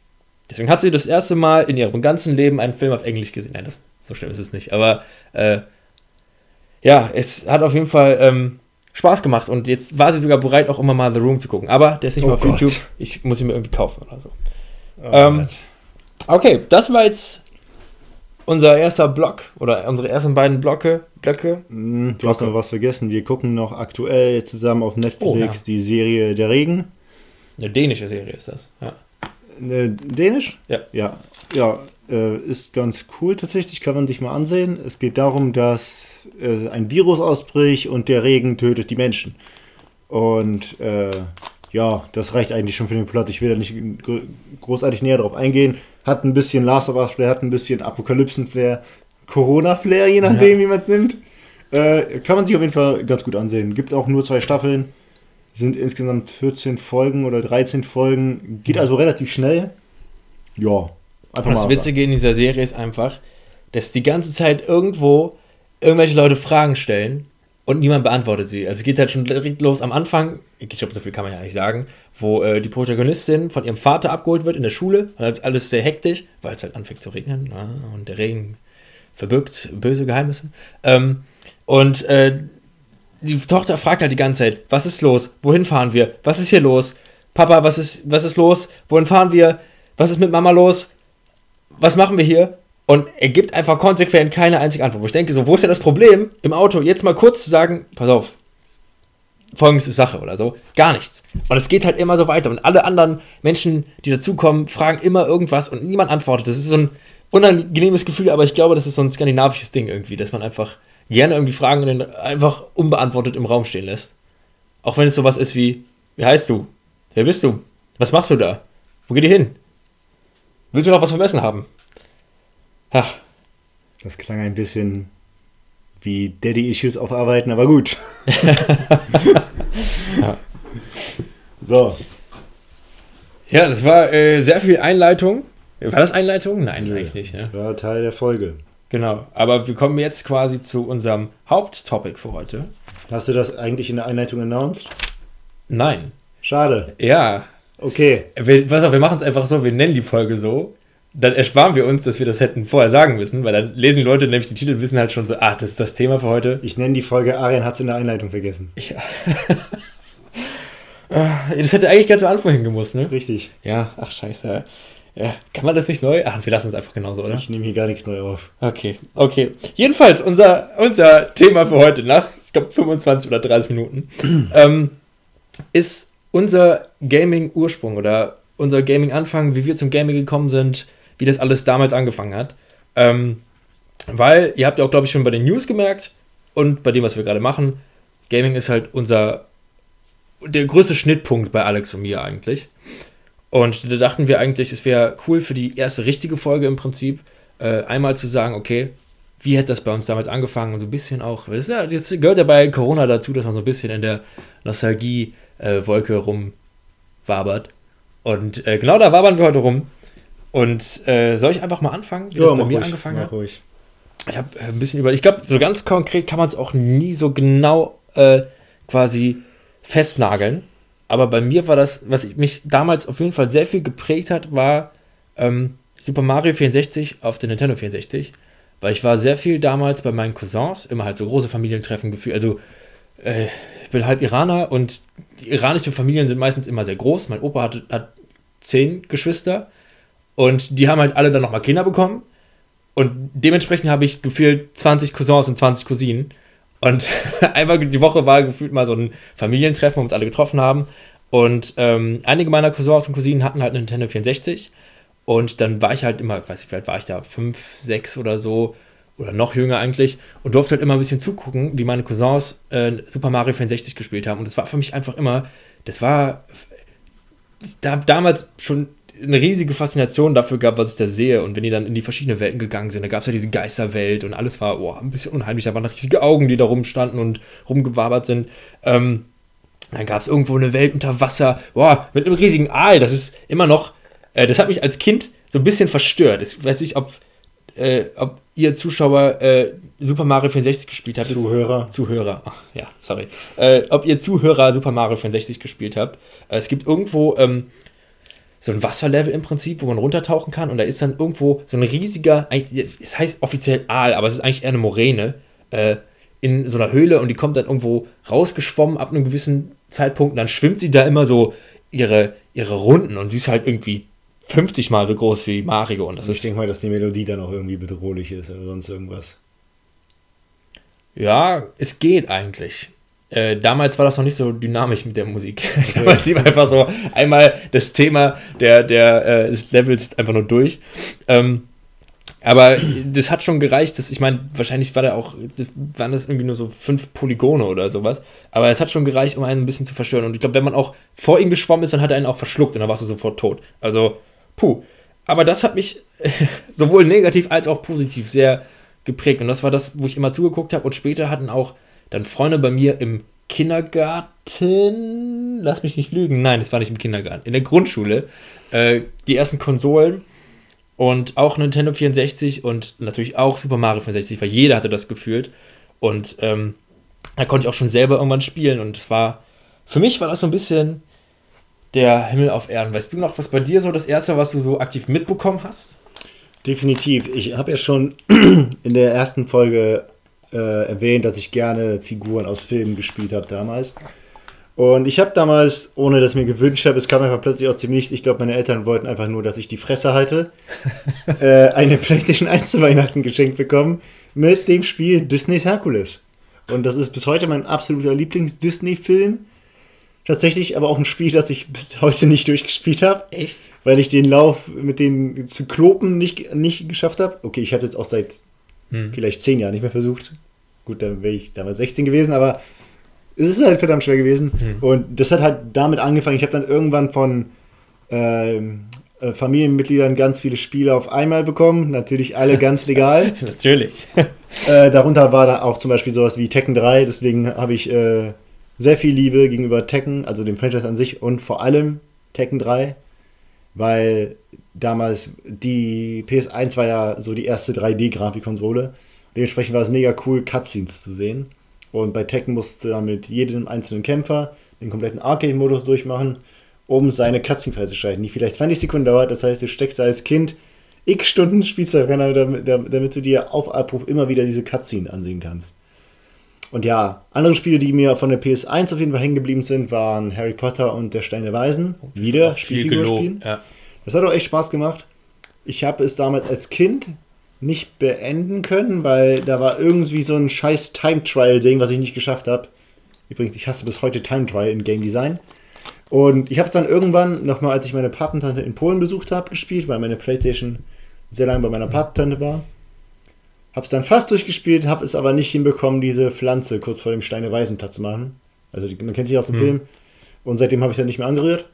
Deswegen hat sie das erste Mal in ihrem ganzen Leben einen Film auf Englisch gesehen. Nein, das, so schlimm ist es nicht. Aber äh, ja, es hat auf jeden Fall ähm, Spaß gemacht und jetzt war sie sogar bereit, auch immer mal The Room zu gucken. Aber der ist nicht Oh mal auf Gott. YouTube. Ich muss ihn mir irgendwie kaufen oder so. Oh Ähm. Okay, das war jetzt unser erster Block oder unsere ersten beiden Blöcke. Blöcke. Hm, Du hast noch was vergessen. Wir gucken noch aktuell zusammen auf Netflix Oh, ja. die Serie Der Regen. Eine dänische Serie ist das. Ja. Dänisch? Ja. Ja. Ja. Äh, ist ganz cool tatsächlich, kann man sich mal ansehen. Es geht darum, dass äh, ein Virus ausbricht und der Regen tötet die Menschen. Und äh, ja, das reicht eigentlich schon für den Plot. Ich will da nicht großartig näher drauf eingehen. Hat ein bisschen Last of Us Flair, hat ein bisschen Apokalypsen Flair, Corona Flair, je nachdem, ja. wie man es nimmt. Äh, kann man sich auf jeden Fall ganz gut ansehen. Gibt auch nur zwei Staffeln. Sind insgesamt 14 Folgen oder 13 Folgen. Geht also relativ schnell. Ja, Einfach das Witzige in dieser Serie ist einfach, dass die ganze Zeit irgendwo irgendwelche Leute Fragen stellen und niemand beantwortet sie. Also es geht halt schon direkt los am Anfang, ich glaube, so viel kann man ja nicht sagen, wo äh, die Protagonistin von ihrem Vater abgeholt wird in der Schule und halt alles sehr hektisch, weil es halt anfängt zu regnen ja, und der Regen verbirgt böse Geheimnisse. Ähm, und äh, die Tochter fragt halt die ganze Zeit, was ist los? Wohin fahren wir? Was ist hier los? Papa, was ist, was ist los? Wohin fahren wir? Was ist mit Mama los? was machen wir hier? Und er gibt einfach konsequent keine einzige Antwort. Wo ich denke, so, wo ist denn das Problem im Auto? Jetzt mal kurz zu sagen, pass auf, folgende Sache oder so. Gar nichts. Und es geht halt immer so weiter. Und alle anderen Menschen, die dazukommen, fragen immer irgendwas und niemand antwortet. Das ist so ein unangenehmes Gefühl, aber ich glaube, das ist so ein skandinavisches Ding irgendwie, dass man einfach gerne irgendwie Fragen einfach unbeantwortet im Raum stehen lässt. Auch wenn es sowas ist wie, wie heißt du? Wer bist du? Was machst du da? Wo geht ihr hin? Willst du noch was vermessen haben? Ha. Das klang ein bisschen wie Daddy-Issues aufarbeiten, aber gut. ja. So. Ja, das war äh, sehr viel Einleitung. War das Einleitung? Nein, Nö, eigentlich nicht. Ne? Das war Teil der Folge. Genau, aber wir kommen jetzt quasi zu unserem Haupttopic für heute. Hast du das eigentlich in der Einleitung announced? Nein. Schade. Ja, Okay. Wir, pass auf, wir machen es einfach so, wir nennen die Folge so. Dann ersparen wir uns, dass wir das hätten vorher sagen müssen, weil dann lesen die Leute nämlich die Titel, wissen halt schon so, ah, das ist das Thema für heute. Ich nenne die Folge Arian hat es in der Einleitung vergessen. Ja. das hätte eigentlich ganz am Anfang hingemusst, ne? Richtig. Ja, ach scheiße. Ja, kann man das nicht neu? Ach, wir lassen es einfach genauso, oder? Ich nehme hier gar nichts neu auf. Okay, okay. Jedenfalls, unser, unser Thema für heute nach, ich glaube, 25 oder 30 Minuten, ähm, ist unser Gaming-Ursprung oder unser Gaming-Anfang, wie wir zum Gaming gekommen sind, wie das alles damals angefangen hat. Ähm, weil, ihr habt ja auch, glaube ich, schon bei den News gemerkt und bei dem, was wir gerade machen, Gaming ist halt unser, der größte Schnittpunkt bei Alex und mir eigentlich. Und da dachten wir eigentlich, es wäre cool für die erste richtige Folge im Prinzip, äh, einmal zu sagen, okay, wie hätte das bei uns damals angefangen und so ein bisschen auch, das, ja, das gehört ja bei Corona dazu, dass man so ein bisschen in der Nostalgie äh, rumwabert. Und äh, genau da wabern wir heute rum. Und äh, soll ich einfach mal anfangen, wie ja, das bei mir ruhig, angefangen hat? Ruhig. Ich habe äh, ein bisschen über. Ich glaube, so ganz konkret kann man es auch nie so genau äh, quasi festnageln. Aber bei mir war das, was mich damals auf jeden Fall sehr viel geprägt hat, war ähm, Super Mario 64 auf der Nintendo 64. Weil ich war sehr viel damals bei meinen Cousins, immer halt so große Familientreffen gefühlt. Also äh, ich bin halb Iraner und die iranischen Familien sind meistens immer sehr groß. Mein Opa hat, hat zehn Geschwister und die haben halt alle dann nochmal Kinder bekommen. Und dementsprechend habe ich gefühlt 20 Cousins und 20 Cousinen. Und einmal die Woche war gefühlt mal so ein Familientreffen, wo wir uns alle getroffen haben. Und ähm, einige meiner Cousins und Cousinen hatten halt eine Nintendo 64. Und dann war ich halt immer, ich weiß nicht, vielleicht war ich da fünf, sechs oder so oder noch jünger eigentlich, und durfte halt immer ein bisschen zugucken, wie meine Cousins äh, Super Mario 64 gespielt haben. Und das war für mich einfach immer, das war da, damals schon eine riesige Faszination dafür gab, was ich da sehe. Und wenn die dann in die verschiedenen Welten gegangen sind, da gab es ja diese Geisterwelt und alles war oh, ein bisschen unheimlich. Da waren riesige Augen, die da rumstanden und rumgewabert sind. Ähm, dann gab es irgendwo eine Welt unter Wasser, boah, mit einem riesigen Aal. Das ist immer noch, äh, das hat mich als Kind so ein bisschen verstört. Ich weiß nicht, ob äh, ob ihr Zuschauer äh, Super Mario 64 gespielt habt. Zuhörer. Zuhörer, Ach, ja, sorry. Äh, ob ihr Zuhörer Super Mario 64 gespielt habt. Äh, es gibt irgendwo ähm, so ein Wasserlevel im Prinzip, wo man runtertauchen kann und da ist dann irgendwo so ein riesiger, es heißt offiziell Aal, aber es ist eigentlich eher eine Moräne, äh, in so einer Höhle und die kommt dann irgendwo rausgeschwommen ab einem gewissen Zeitpunkt und dann schwimmt sie da immer so ihre, ihre Runden und sie ist halt irgendwie 50 Mal so groß wie Mario. Und das ich denke mal, dass die Melodie dann auch irgendwie bedrohlich ist oder sonst irgendwas. Ja, es geht eigentlich. Äh, damals war das noch nicht so dynamisch mit der Musik. Okay. damals lief einfach so einmal das Thema der, der, äh, des Levels einfach nur durch. Ähm, Aber das hat schon gereicht, dass, ich meine, wahrscheinlich war da auch, waren das irgendwie nur so fünf Polygone oder sowas. Aber es hat schon gereicht, um einen ein bisschen zu verstören. Und ich glaube, wenn man auch vor ihm geschwommen ist, dann hat er einen auch verschluckt und dann warst du sofort tot. Also, puh. Aber das hat mich sowohl negativ als auch positiv sehr geprägt. Und das war das, wo ich immer zugeguckt habe. Und später hatten auch dann Freunde bei mir im Kindergarten, lass mich nicht lügen, nein, das war nicht im Kindergarten, in der Grundschule, äh, die ersten Konsolen und auch Nintendo 64 und natürlich auch Super Mario 64, weil jeder hatte das gefühlt. Und ähm, da konnte ich auch schon selber irgendwann spielen und es war, für mich war das so ein bisschen der Himmel auf Erden. Weißt du noch, was bei dir so das erste, was du so aktiv mitbekommen hast? Definitiv. Ich habe ja schon in der ersten Folge äh, erwähnt, dass ich gerne Figuren aus Filmen gespielt habe damals. Und ich habe damals, ohne dass ich mir gewünscht habe, es kam einfach plötzlich aus dem Nichts, ich glaube, meine Eltern wollten einfach nur, dass ich die Fresse halte, äh, eine PlayStation 1 zu Weihnachten geschenkt bekommen mit dem Spiel Disney's Hercules. Und das ist bis heute mein absoluter Lieblings-Disney-Film. Tatsächlich aber auch ein Spiel, das ich bis heute nicht durchgespielt habe. Echt? Weil ich den Lauf mit den Zyklopen nicht, nicht geschafft habe. Okay, ich habe jetzt auch seit hm. vielleicht zehn Jahren nicht mehr versucht. Gut, dann wäre ich damals 16 gewesen, aber es ist halt verdammt schwer gewesen. Hm. Und das hat halt damit angefangen. Ich habe dann irgendwann von ähm, äh, Familienmitgliedern ganz viele Spiele auf einmal bekommen. Natürlich alle ganz legal. Natürlich. äh, darunter war da auch zum Beispiel sowas wie Tekken 3. Deswegen habe ich äh, sehr viel Liebe gegenüber Tekken, also dem Franchise an sich und vor allem Tekken 3, weil damals die PS1 war ja so die erste 3D-Grafikkonsole. Dementsprechend war es mega cool, Cutscenes zu sehen. Und bei Tekken musste er mit jedem einzelnen Kämpfer den kompletten Arcade-Modus durchmachen, um seine Cutscene freizuschalten, die vielleicht 20 Sekunden dauert. Das heißt, du steckst als Kind x Stunden Spielzeit rein, damit, damit du dir auf Abruf immer wieder diese Cutscene ansehen kannst. Und ja, andere Spiele, die mir von der PS1 auf jeden Fall hängen geblieben sind, waren Harry Potter und der Stein der Weisen. Wieder Spielfigurspielen. Ja. Das hat auch echt Spaß gemacht. Ich habe es damals als Kind nicht beenden können, weil da war irgendwie so ein scheiß Time Trial Ding, was ich nicht geschafft habe. Übrigens, ich hasse bis heute Time Trial in Game Design. Und ich habe es dann irgendwann, nochmal als ich meine Patentante in Polen besucht habe, gespielt, weil meine Playstation sehr lange bei meiner Patentante war. Habe es dann fast durchgespielt, habe es aber nicht hinbekommen, diese Pflanze kurz vor dem Steine Waisenplatz zu machen. Also man kennt sich auch zum mhm. Film. Und seitdem habe ich dann nicht mehr angerührt.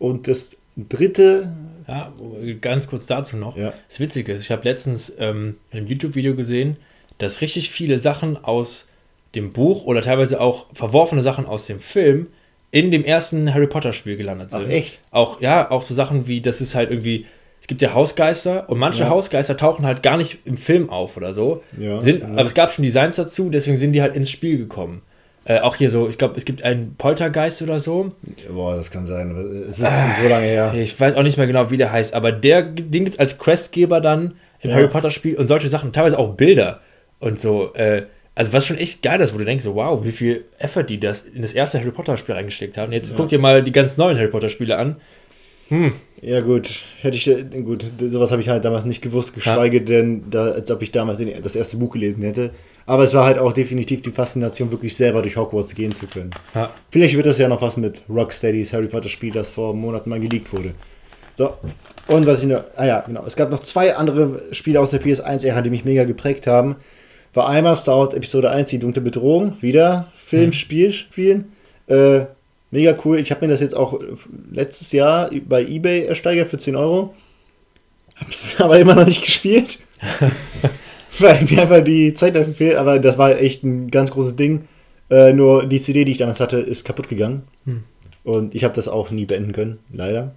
Und das dritte ja, ganz kurz dazu noch. Ja. Das Witzige ist, ich habe letztens ähm, in einem YouTube-Video gesehen, dass richtig viele Sachen aus dem Buch oder teilweise auch verworfene Sachen aus dem Film in dem ersten Harry Potter-Spiel gelandet sind. Ach, echt? Auch, ja, auch so Sachen wie, das ist halt irgendwie, es gibt ja Hausgeister und manche ja. Hausgeister tauchen halt gar nicht im Film auf oder so. Ja, sind, aber es gab schon Designs dazu, deswegen sind die halt ins Spiel gekommen. Äh, auch hier so, ich glaube, es gibt einen Poltergeist oder so. Boah, das kann sein. Es ist ah, so lange her. Ich weiß auch nicht mehr genau, wie der heißt, aber der, den gibt es als Questgeber dann im ja. Harry Potter-Spiel und solche Sachen, teilweise auch Bilder und so. Äh, also was schon echt geil ist, wo du denkst, so, wow, wie viel Effort die das in das erste Harry Potter-Spiel reingesteckt haben. Jetzt ja. guck dir mal die ganz neuen Harry Potter-Spiele an. Hm. Ja, gut. Hätte ich, gut, sowas habe ich halt damals nicht gewusst, geschweige ja. denn, da, als ob ich damals das erste Buch gelesen hätte. Aber es war halt auch definitiv die Faszination, wirklich selber durch Hogwarts gehen zu können. Ja. Vielleicht wird das ja noch was mit Rocksteadys Harry Potter Spiel, das vor Monaten mal geleakt wurde. So, und was ich noch, ah ja, genau, es gab noch zwei andere Spiele aus der PS1-Ära, die mich mega geprägt haben. War einmal Star Wars Episode 1, die dunkle Bedrohung, wieder Film, hm. Spiel spielen. Äh, mega cool. Ich habe mir das jetzt auch letztes Jahr bei Ebay ersteigert für 10 Euro. Hab's aber immer noch nicht gespielt. weil mir einfach die Zeit dafür fehlt. Aber das war echt ein ganz großes Ding. Äh, nur die CD, die ich damals hatte, ist kaputt gegangen. Hm. Und ich habe das auch nie beenden können, leider.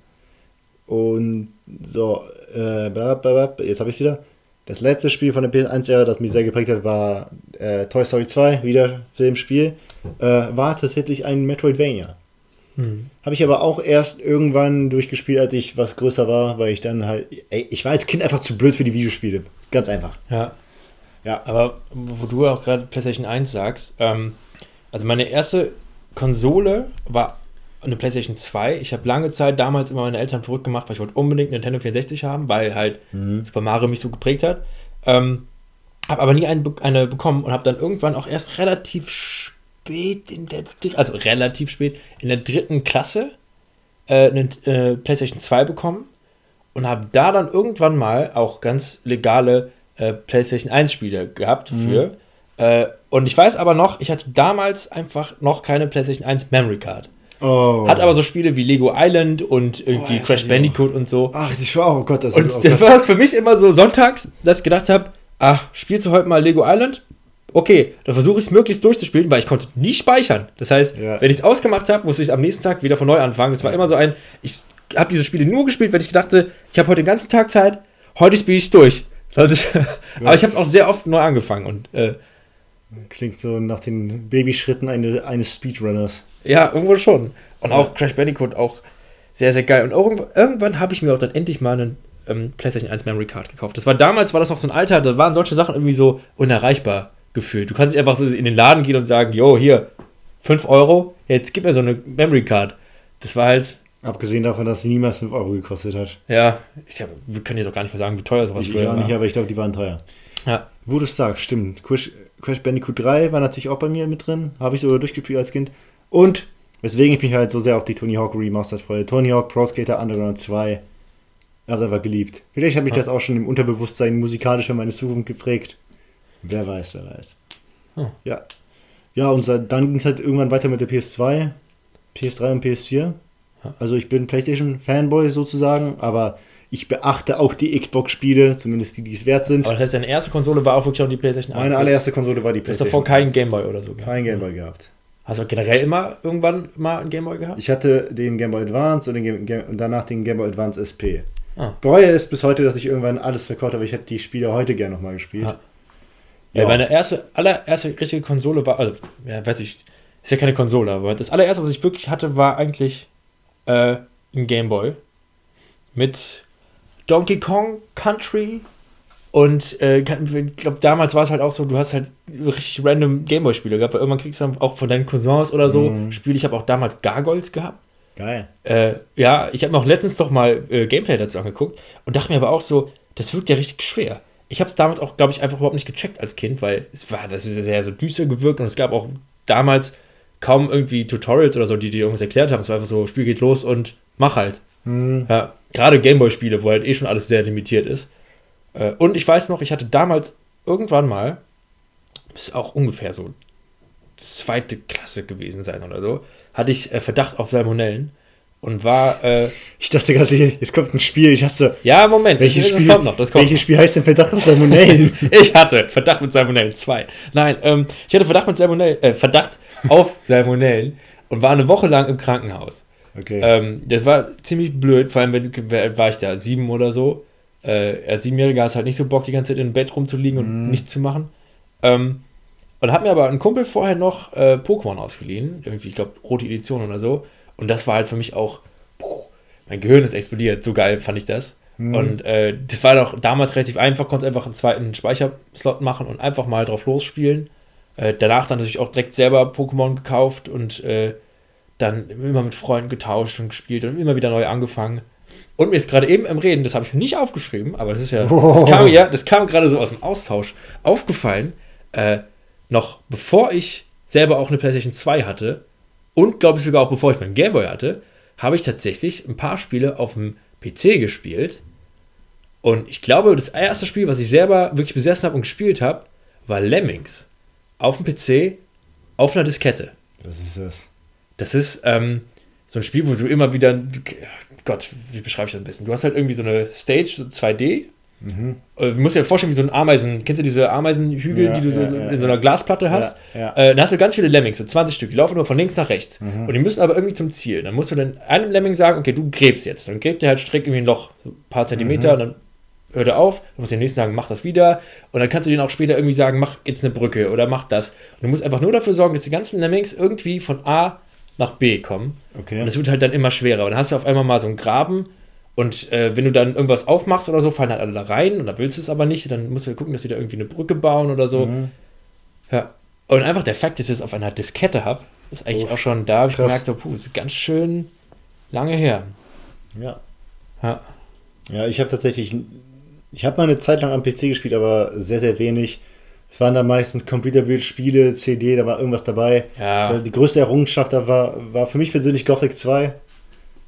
Und so, äh, jetzt habe ich wieder. Das letzte Spiel von der PS1-Ära, das mich sehr geprägt hat, war äh, Toy Story 2, wieder Filmspiel. Äh, war tatsächlich ein Metroidvania. Hm. Habe ich aber auch erst irgendwann durchgespielt, als ich was größer war, weil ich dann halt. Ey, ich war als Kind einfach zu blöd für die Videospiele. Ganz einfach. Ja. Ja. Aber wo du auch gerade PlayStation 1 sagst, ähm, also meine erste Konsole war eine PlayStation 2. Ich habe lange Zeit damals immer meine Eltern verrückt gemacht, weil ich wollte unbedingt eine Nintendo 64 haben, weil halt mhm. Super Mario mich so geprägt hat. Ähm, habe aber nie eine, eine bekommen und habe dann irgendwann auch erst relativ spät in der, also relativ spät in der dritten Klasse äh, eine äh, PlayStation 2 bekommen und habe da dann irgendwann mal auch ganz legale äh, PlayStation 1 Spiele gehabt für. Äh, und ich weiß aber noch, ich hatte damals einfach noch keine PlayStation 1 Memory Card. Oh. Hat aber so Spiele wie Lego Island und irgendwie Oh, Crash Bandicoot und so. Ach, ich war, oh Gott, das Und ist oh das war für mich immer so sonntags, dass ich gedacht habe, ach, spielst du heute mal Lego Island? Okay, dann versuche ich es möglichst durchzuspielen, weil ich konnte nie speichern. Das heißt, Ja. wenn ich es ausgemacht habe, musste ich am nächsten Tag wieder von neu anfangen. Das war immer so ein, ich habe diese Spiele nur gespielt, wenn ich dachte, ich habe heute den ganzen Tag Zeit, heute spiele ich es durch. Das ist- Aber ich habe es auch sehr oft neu angefangen und äh, Klingt so nach den Babyschritten eine, eines Speedrunners. ja, irgendwo schon. Und auch Crash Bandicoot auch sehr, sehr geil. Und irgendwann, irgendwann habe ich mir auch dann endlich mal einen ähm, PlayStation 1 Memory Card gekauft. Das war damals, war das noch so ein Alter, da waren solche Sachen irgendwie so unerreichbar gefühlt. Du kannst nicht einfach so in den Laden gehen und sagen, jo, hier, 5 Euro, jetzt gib mir so eine Memory Card. Das war halt, Abgesehen davon, dass sie niemals 5 Euro gekostet hat. ja, ich hab, wir können jetzt auch gar nicht mehr sagen, wie teuer sowas Ich, früher ich auch nicht, war. aber ich glaube, die waren teuer. Ja. Wo du es sagst, stimmt. Crash, Crash Bandicoot 3 war natürlich auch bei mir mit drin. Habe ich sogar durchgespielt als Kind. Und weswegen ich mich halt so sehr auf die Tony Hawk Remasters freue. Tony Hawk Pro Skater Underground 2. Habe einfach geliebt. Vielleicht hat mich Ja. das auch schon im Unterbewusstsein musikalisch für meine Zukunft geprägt. Wer weiß, wer weiß. Oh. Ja. Ja, und dann ging es halt irgendwann weiter mit der PS2, PS3 und PS4. Also ich bin PlayStation-Fanboy sozusagen, aber ich beachte auch die Xbox-Spiele, zumindest die, die es wert sind. Aber das heißt, deine erste Konsole war auch wirklich auch die PlayStation 1. Meine allererste Konsole war die Du hast davor keinen Gameboy oder so gehabt. Kein Gameboy gehabt. Hast du generell immer irgendwann mal einen Gameboy gehabt? Ich hatte den Gameboy Advance und, den Game, Game, und danach den Gameboy Advance SP. Ah. Bereue es bis heute, dass ich irgendwann alles verkauft habe. Ich hätte die Spiele heute gerne nochmal gespielt. Ja. Ja, meine erste, allererste richtige Konsole war, also, ja, weiß ich, ist ja keine Konsole, aber das allererste, was ich wirklich hatte, war eigentlich äh, ein Gameboy mit Donkey Kong Country und äh, ich glaube, damals war es halt auch so, du hast halt richtig random Gameboy-Spiele gehabt, weil irgendwann kriegst du dann auch von deinen Cousins oder so Mhm. Spiele. Ich habe auch damals Gargoyles gehabt. Geil. Äh, ja, ich habe mir auch letztens doch mal äh, Gameplay dazu angeguckt und dachte mir aber auch so, das wirkt ja richtig schwer. Ich habe es damals auch, glaube ich, einfach überhaupt nicht gecheckt als Kind, weil es war, das ist sehr so düster gewirkt und es gab auch damals kaum irgendwie Tutorials oder so, die dir irgendwas erklärt haben. Es war einfach so, Spiel geht los und mach halt. Hm. Ja, gerade Gameboy-Spiele, wo halt eh schon alles sehr limitiert ist. Äh, und ich weiß noch, ich hatte damals irgendwann mal, ist auch ungefähr so zweite Klasse gewesen sein oder so, hatte ich äh, Verdacht auf Salmonellen und war, äh, Ich dachte gerade, jetzt kommt ein Spiel. Ich hasse. ja, Moment, Welches das, das Spiel, kommt noch, das kommt welches Spiel heißt denn Verdacht auf Salmonellen? Ich hatte Verdacht mit Salmonellen 2. Nein, ähm, ich hatte Verdacht mit Salmonellen, äh, Verdacht auf Salmonellen und war eine Woche lang im Krankenhaus. Okay. Ähm, das war ziemlich blöd, vor allem, wenn war ich da, sieben oder so. Äh, als Siebenjähriger hast halt nicht so Bock, die ganze Zeit im Bett rumzuliegen und Mhm. nichts zu machen. Ähm, und hat mir aber ein Kumpel vorher noch äh, Pokémon ausgeliehen, irgendwie, ich glaube, rote Edition oder so. Und das war halt für mich auch, puh, mein Gehirn ist explodiert, so geil fand ich das. Mhm. Und äh, das war doch damals relativ einfach, konntest einfach einen zweiten Speicherslot machen und einfach mal drauf losspielen. Äh, danach dann natürlich auch direkt selber Pokémon gekauft und äh, dann immer mit Freunden getauscht und gespielt und immer wieder neu angefangen. Und mir ist gerade eben im Reden, das habe ich mir nicht aufgeschrieben, aber das ist ja, das kam, ja, das kam gerade so aus dem Austausch aufgefallen, äh, noch bevor ich selber auch eine PlayStation 2 hatte und glaube ich sogar auch bevor ich meinen Gameboy hatte, habe ich tatsächlich ein paar Spiele auf dem PC gespielt. Und ich glaube, das erste Spiel, was ich selber wirklich besessen habe und gespielt habe, war Lemmings. Auf dem PC, auf einer Diskette. Was ist das? Das ist ähm, so ein Spiel, wo du immer wieder. Gott, wie beschreibe ich das am besten? Du hast halt irgendwie so eine Stage, so 2D. Mhm. Äh, Du musst dir vorstellen, wie so ein Ameisen. Kennst du diese Ameisenhügel, Ja, die du so ja, ja, in so einer. Glasplatte hast? Äh, da hast du ganz viele Lemmings, so 20 Stück. Die laufen nur von links nach rechts. Mhm. Und die müssen aber irgendwie zum Ziel. Dann musst du dann einem Lemming sagen, okay, du gräbst jetzt. Dann gräbt der halt strikt irgendwie ein Loch, so ein paar Zentimeter, Mhm. und dann hört er auf. Du musst den nächsten sagen, mach das wieder. Und dann kannst du denen auch später irgendwie sagen, mach jetzt eine Brücke oder mach das. Und du musst einfach nur dafür sorgen, dass die ganzen Lemmings irgendwie von A nach B kommen. Okay. Und das wird halt dann immer schwerer. Und dann hast du auf einmal mal so einen Graben. Und äh, wenn du dann irgendwas aufmachst oder so, fallen halt alle da rein. Und da willst du es aber nicht. Dann musst du gucken, dass sie da irgendwie eine Brücke bauen oder so. Mhm. Ja. Und einfach der Fakt, dass ich es auf einer Diskette habe, ist eigentlich Uff, auch schon, da habe ich gemerkt, so, puh, ist ganz schön lange her. Ja. Ja. Ja, ich habe tatsächlich, ich habe mal eine Zeit lang am PC gespielt, aber sehr, sehr wenig. Es waren dann meistens Computerbildspiele, CD, da war irgendwas dabei. Ja. Die größte Errungenschaft da war, war für mich persönlich Gothic 2.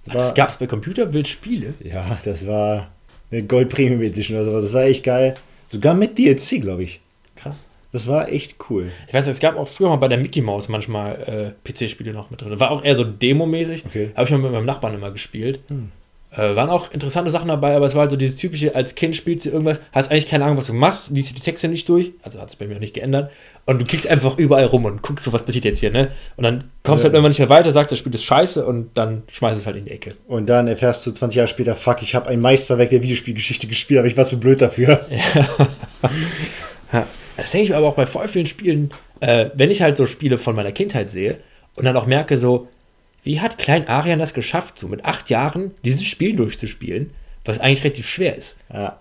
Ach, das gab es bei Computerbildspiele. Ja, das war Eine Gold Premium Edition oder sowas. Das war echt geil. Sogar mit DLC, glaube ich. Krass. Das war echt cool. Ich weiß, es gab auch früher mal bei der Mickey Mouse manchmal äh, PC-Spiele noch mit drin. War auch eher so Demo-mäßig. Okay. Habe ich mal mit meinem Nachbarn immer gespielt. Hm. Äh, waren auch interessante Sachen dabei, aber es war halt so dieses typische, als Kind spielst du irgendwas, hast eigentlich keine Ahnung, was du machst, liest die Texte nicht durch, also hat sich bei mir auch nicht geändert, und du klickst einfach überall rum und guckst so, was passiert jetzt hier, ne? Und dann kommst du Ja. halt irgendwann nicht mehr weiter, sagst, das Spiel ist scheiße und dann schmeißt es halt in die Ecke. Und dann erfährst du 20 Jahre später, fuck, ich habe ein Meisterwerk der Videospielgeschichte gespielt, aber ich war zu blöd dafür. Ja. Das denke ich mir aber auch bei voll vielen Spielen, äh, wenn ich halt so Spiele von meiner Kindheit sehe und dann auch merke, so, wie hat Klein Arian das geschafft, so mit acht Jahren dieses Spiel durchzuspielen, was eigentlich relativ schwer ist. Ja.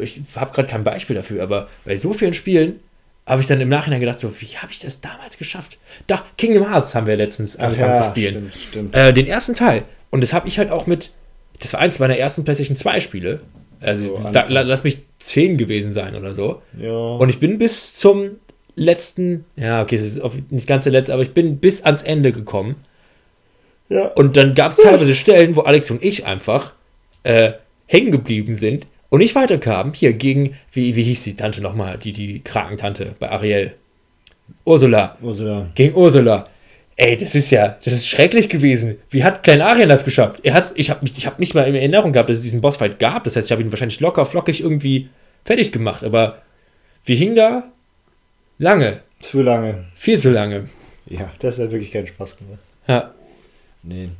Ich habe gerade kein Beispiel dafür, aber bei so vielen Spielen habe ich dann im Nachhinein gedacht, so, wie habe ich das damals geschafft? Da, Kingdom Hearts haben wir letztens angefangen zu spielen. Stimmt, stimmt. Äh, den ersten Teil. Und das habe ich halt auch mit, das war eins meiner ersten PlayStation 2 Spiele. Also, So, sag, lass mich zehn gewesen sein oder so. ja. Und ich bin bis zum letzten, ja, okay, es ist auf- nicht ganz der letzte, aber ich bin bis ans Ende gekommen. ja. Und dann gab es teilweise Stellen, wo Alex und ich einfach äh, hängen geblieben sind und nicht weiterkamen. Hier gegen, wie, wie hieß die Tante nochmal, die, die Krakentante bei Ariel? Ursula. Ursula. Gegen Ursula. Ey, das ist ja, das ist schrecklich gewesen. Wie hat Klein Arian das geschafft? Er hat's, ich habe ich hab nicht mal in Erinnerung gehabt, dass es diesen Bossfight gab. Das heißt, ich habe ihn wahrscheinlich locker, flockig irgendwie fertig gemacht. Aber wir hingen da lange. Zu lange. Viel zu lange. Ja, das hat wirklich keinen Spaß gemacht. Ja. Nee.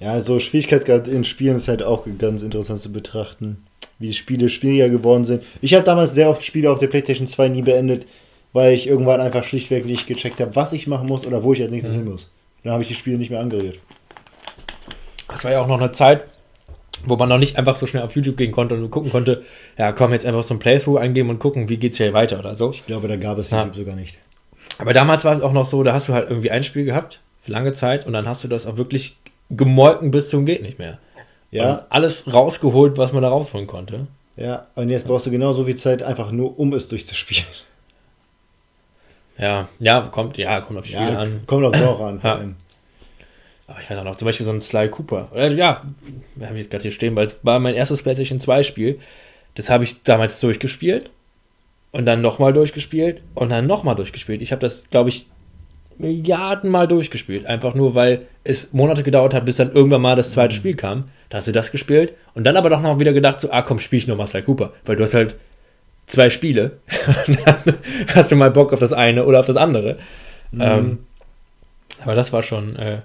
Ja, so Schwierigkeitsgrad in Spielen ist halt auch ganz interessant zu betrachten, wie die Spiele schwieriger geworden sind. Ich habe damals sehr oft Spiele auf der PlayStation 2 nie beendet, weil ich irgendwann einfach schlichtweg nicht gecheckt habe, was ich machen muss oder wo ich als nächstes hin muss. Dann habe ich die Spiele nicht mehr angerührt. Das war ja auch noch eine Zeit, wo man noch nicht einfach so schnell auf YouTube gehen konnte und gucken konnte, ja, komm, jetzt einfach so ein Playthrough eingeben und gucken, wie geht's hier weiter oder so. Ich glaube, da gab es Ja. YouTube sogar nicht. Aber damals war es auch noch so, da hast du halt irgendwie ein Spiel gehabt, für lange Zeit, und dann hast du das auch wirklich gemolken bis zum geht nicht mehr. Ja, Und alles rausgeholt, was man da rausholen konnte. ja. Und jetzt brauchst du genauso viel Zeit, einfach nur um es durchzuspielen. Ja, ja, kommt, ja, kommt auf die Spiele Ja, an. kommt auch drauf an, vor Ja. allem. Aber ich weiß auch noch, zum Beispiel so ein Sly Cooper. Oder, ja, habe ich jetzt gerade hier stehen, weil es war mein erstes PlayStation 2 Spiel. Das habe ich damals durchgespielt und dann nochmal durchgespielt und dann nochmal durchgespielt. Ich habe das, glaube ich, Milliardenmal durchgespielt. Einfach nur, weil es Monate gedauert hat, bis dann irgendwann mal das zweite Spiel kam. Da hast du das gespielt und dann aber doch noch wieder gedacht, so, ah komm, spiel ich nochmal Sly Cooper. Weil du hast halt zwei Spiele. Und dann hast du mal Bock auf das eine oder auf das andere. Ähm, aber das war schon. Äh,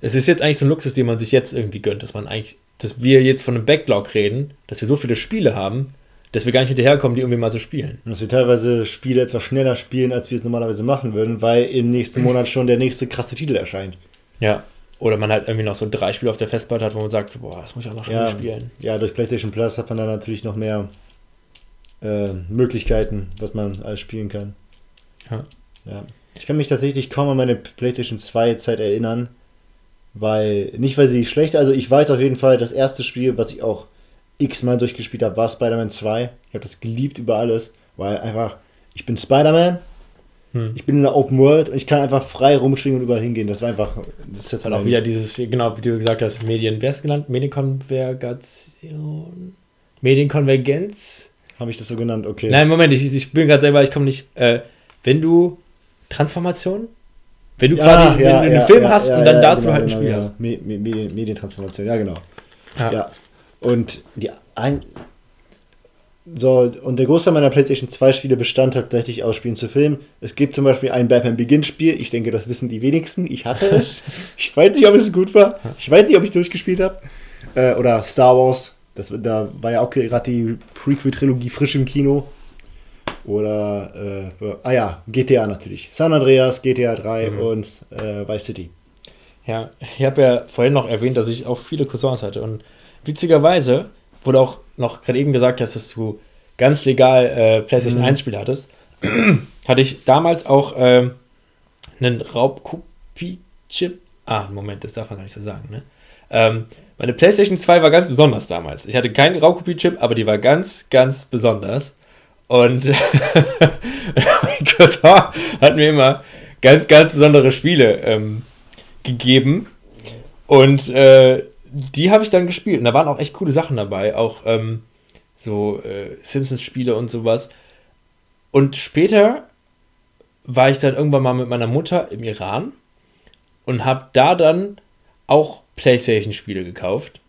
es ist jetzt eigentlich so ein Luxus, den man sich jetzt irgendwie gönnt, dass man eigentlich, dass wir jetzt von einem Backlog reden, dass wir so viele Spiele haben, dass wir gar nicht hinterherkommen, die irgendwie mal zu spielen. Dass wir teilweise Spiele etwas schneller spielen, als wir es normalerweise machen würden, weil im nächsten Monat schon der nächste krasse Titel erscheint. Ja. Oder man halt irgendwie noch so drei Spiele auf der Festplatte hat, wo man sagt, so, boah, das muss ich auch noch schnell Ja, spielen. ja, durch PlayStation Plus hat man dann natürlich noch mehr äh, Möglichkeiten, was man alles spielen kann. Ja. Ja. Ich kann mich tatsächlich kaum an meine PlayStation 2 Zeit erinnern, weil, nicht weil sie schlecht, also ich weiß auf jeden Fall, das erste Spiel, was ich auch x-mal durchgespielt habe, war Spider-Man 2. Ich habe das geliebt über alles, weil einfach, ich bin Spider-Man, Hm. ich bin in der Open World und ich kann einfach frei rumschwingen und überall hingehen. Das war einfach, das ist Halt auch wieder dieses, genau, wie du gesagt hast, Medien, wer ist es genannt? Medienkonvergation? Medienkonvergenz? Habe ich das so genannt, okay. Nein, Moment, ich, ich bin gerade selber, ich komme nicht. Äh, wenn du Transformation? Wenn du quasi wenn du einen Film hast und dann dazu genau, halt ein genau, Spiel genau. hast. Me Me Medien Medientransformation, ja genau. Ja. Ja. Und die ein so, und der Großteil meiner PlayStation 2 Spiele bestand tatsächlich aus Spielen zu Filmen. Es gibt zum Beispiel ein Batman Begins Spiel. Ich denke, das wissen die wenigsten. Ich hatte es. ich weiß nicht, ob es gut war. Ich weiß nicht, ob ich durchgespielt habe. Äh, oder Star Wars. Das, da war ja auch gerade die Prequel-Trilogie frisch im Kino. Oder, äh, ah ja, GTA natürlich. San Andreas, GTA 3 Mhm. und äh, Vice City. Ja, ich habe ja vorhin noch erwähnt, dass ich auch viele Cousins hatte. Und witzigerweise wurde auch noch gerade eben gesagt, dass du ganz legal äh, PlayStation Mhm. 1 Spiele hattest. hatte ich damals auch ähm, einen Raubkopie-Chip. Ah, Moment, das darf man gar nicht so sagen, ne? Ähm, meine PlayStation 2 war ganz besonders damals. Ich hatte keinen Raubkopie-Chip, aber die war ganz, ganz besonders. Und Cousin hat mir immer ganz, ganz besondere Spiele ähm, gegeben. Und äh, die habe ich dann gespielt und da waren auch echt coole Sachen dabei, auch ähm, so äh, Simpsons-Spiele und sowas. Und später war ich dann irgendwann mal mit meiner Mutter im Iran und habe da dann auch PlayStation-Spiele gekauft.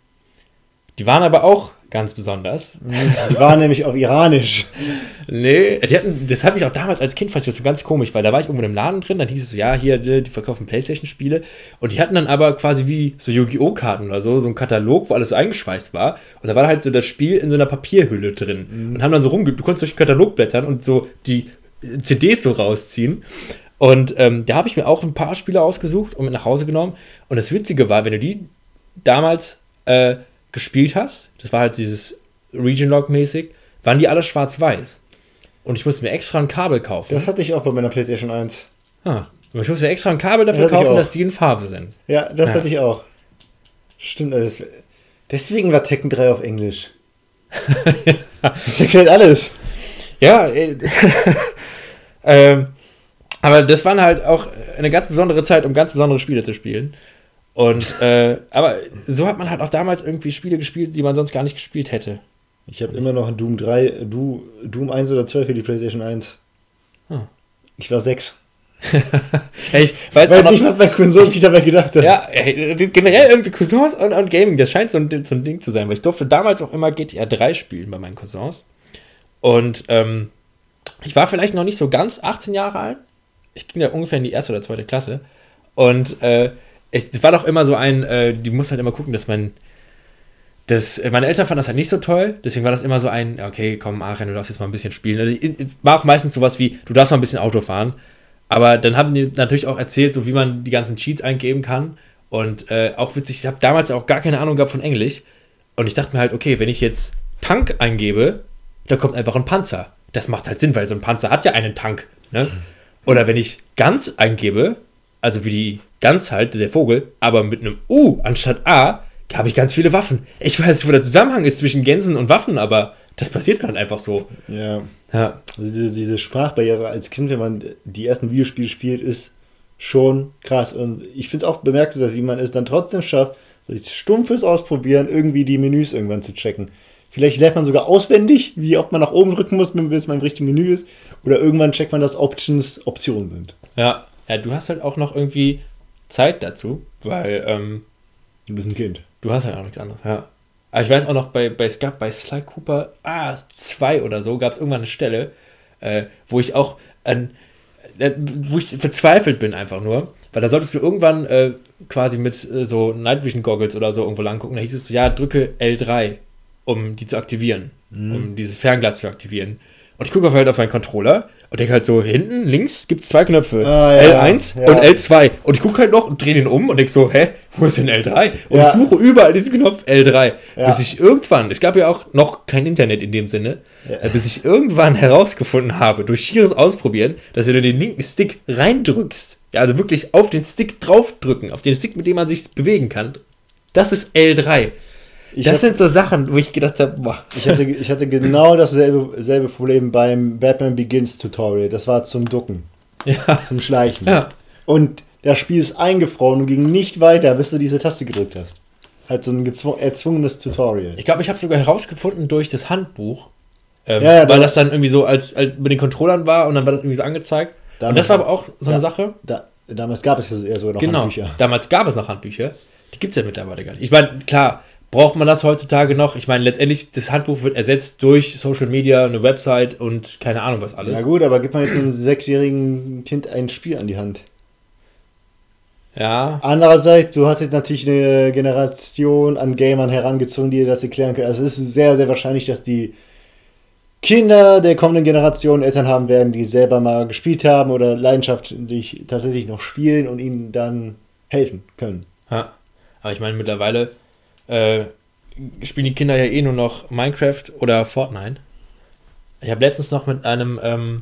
Die waren aber auch ganz besonders. Die waren nämlich auch iranisch. Nee, die hatten, das habe ich auch damals als Kind fand ich das so ganz komisch, weil da war ich irgendwo im Laden drin, dann hieß es so, ja, hier, die verkaufen Playstation-Spiele. Und die hatten dann aber quasi wie so Yu-Gi-Oh! Karten oder so, so einen Katalog, wo alles so eingeschweißt war. Und da war halt so das Spiel in so einer Papierhülle drin. Mhm. Und haben dann so rumge... Du konntest durch den Katalog blättern und so die CDs so rausziehen. Und ähm, da habe ich mir auch ein paar Spiele ausgesucht und mit nach Hause genommen. Und das Witzige war, wenn du die damals äh, gespielt hast, das war halt dieses Region Log mäßig, waren die alle schwarz-weiß. Und ich musste mir extra ein Kabel kaufen. Das hatte ich auch bei meiner PlayStation 1. Ah, ich musste mir extra ein Kabel dafür das kaufen, dass die in Farbe sind. Ja, das ja. hatte ich auch. Stimmt alles. Deswegen war Tekken 3 auf Englisch. das erklärt alles. Ja, äh, ähm, aber das waren halt auch eine ganz besondere Zeit, um ganz besondere Spiele zu spielen. Und, äh, aber so hat man halt auch damals irgendwie Spiele gespielt, die man sonst gar nicht gespielt hätte. Ich habe immer noch ein Doom 3, du, Doom 1 oder 12 für die PlayStation 1. Hm. Ich war 6. ich weiß Weil auch noch, nicht mal bei Cousins ich dabei gedacht habe. Ja, generell irgendwie Cousins und, und, Gaming, das scheint so ein, so ein Ding zu sein, weil ich durfte damals auch immer GTA 3 spielen bei meinen Cousins. Und ähm, ich war vielleicht noch nicht so ganz 18 Jahre alt. Ich ging ja ungefähr in die erste oder zweite Klasse. Und äh, es war doch immer so ein, äh, die muss halt immer gucken, dass man. Das, meine Eltern fanden das halt nicht so toll, deswegen war das immer so ein, okay, komm, Aachen, du darfst jetzt mal ein bisschen spielen. Also, war auch meistens sowas wie, du darfst mal ein bisschen Auto fahren. Aber dann haben die natürlich auch erzählt, so wie man die ganzen Cheats eingeben kann. Und äh, auch witzig, ich habe damals auch gar keine Ahnung gehabt von Englisch. Und ich dachte mir halt, okay, wenn ich jetzt Tank eingebe, da kommt einfach ein Panzer. Das macht halt Sinn, weil so ein Panzer hat ja einen Tank. Ne? Oder wenn ich ganz eingebe, also wie die Gans halt, der Vogel, aber mit einem U anstatt A, habe ich ganz viele Waffen. Ich weiß nicht, wo der Zusammenhang ist zwischen Gänsen und Waffen, aber das passiert dann einfach so. Ja. ja. Also diese, diese Sprachbarriere als Kind, wenn man die ersten Videospiele spielt, ist schon krass. Und ich finde es auch bemerkenswert, wie man es dann trotzdem schafft, durch stumpfes Ausprobieren irgendwie die Menüs irgendwann zu checken. Vielleicht lernt man sogar auswendig, wie oft man nach oben drücken muss, wenn es mal im richtigen Menü ist. Oder irgendwann checkt man, dass Options Optionen sind. Ja, ja du hast halt auch noch irgendwie Zeit dazu, weil. Ähm, du bist ein Kind. Du hast halt auch nichts anderes, ja. Aber ich weiß auch noch, bei, bei, es gab bei Sly Cooper ah, 2 oder so, gab es irgendwann eine Stelle, äh, wo ich auch an. Äh, wo ich verzweifelt bin einfach nur, weil da solltest du irgendwann äh, quasi mit äh, so Night Vision Goggles oder so irgendwo lang gucken, da hieß es so, ja, drücke L3 um die zu aktivieren, mhm. um dieses Fernglas zu aktivieren. Und ich gucke halt auf meinen Controller und denke halt so, hinten links gibt es zwei Knöpfe. Ah, ja, L1 ja. und L2. Und ich gucke halt noch und drehe den um und denke so, hä, wo ist denn L3? Und ja. ich suche überall diesen Knopf L3. Bis ich irgendwann, es gab ja auch noch kein Internet in dem Sinne, äh, bis ich irgendwann herausgefunden habe, durch schieres Ausprobieren, dass du den linken Stick reindrückst. Ja, also wirklich auf den Stick draufdrücken, auf den Stick, mit dem man sich bewegen kann. Das ist L3. Ich das hab, sind so Sachen, wo ich gedacht habe, boah. Ich hatte, ich hatte genau dasselbe selbe Problem beim Batman Begins Tutorial. Das war zum Ducken. Ja. Zum Schleichen. Ja. Und das Spiel ist eingefroren und ging nicht weiter, bis du diese Taste gedrückt hast. Halt so ein erzwungenes Tutorial. Ich glaube, ich habe sogar herausgefunden durch das Handbuch, ähm, ja, ja, weil das dann irgendwie so als, als mit den Controllern war und dann war das irgendwie so angezeigt. und das war aber auch so eine Sache. Da, damals gab es ja eher so noch genau, Handbücher. Damals gab es noch Handbücher. Die gibt es ja mittlerweile gar nicht. Ich meine, klar, braucht man das heutzutage noch? Ich meine, letztendlich, das Handbuch wird ersetzt durch Social Media, eine Website und keine Ahnung was alles. Na gut, aber gibt man jetzt einem sechsjährigen Kind ein Spiel an die Hand? Ja. Andererseits, du hast jetzt natürlich eine Generation an Gamern herangezogen, die dir das erklären können. Also es ist sehr, sehr wahrscheinlich, dass die Kinder der kommenden Generation Eltern haben werden, die selber mal gespielt haben oder leidenschaftlich tatsächlich noch spielen und ihnen dann helfen können. Ja. Aber ich meine, mittlerweile äh, spielen die Kinder ja eh nur noch Minecraft oder Fortnite. Ich habe letztens noch mit einem ähm,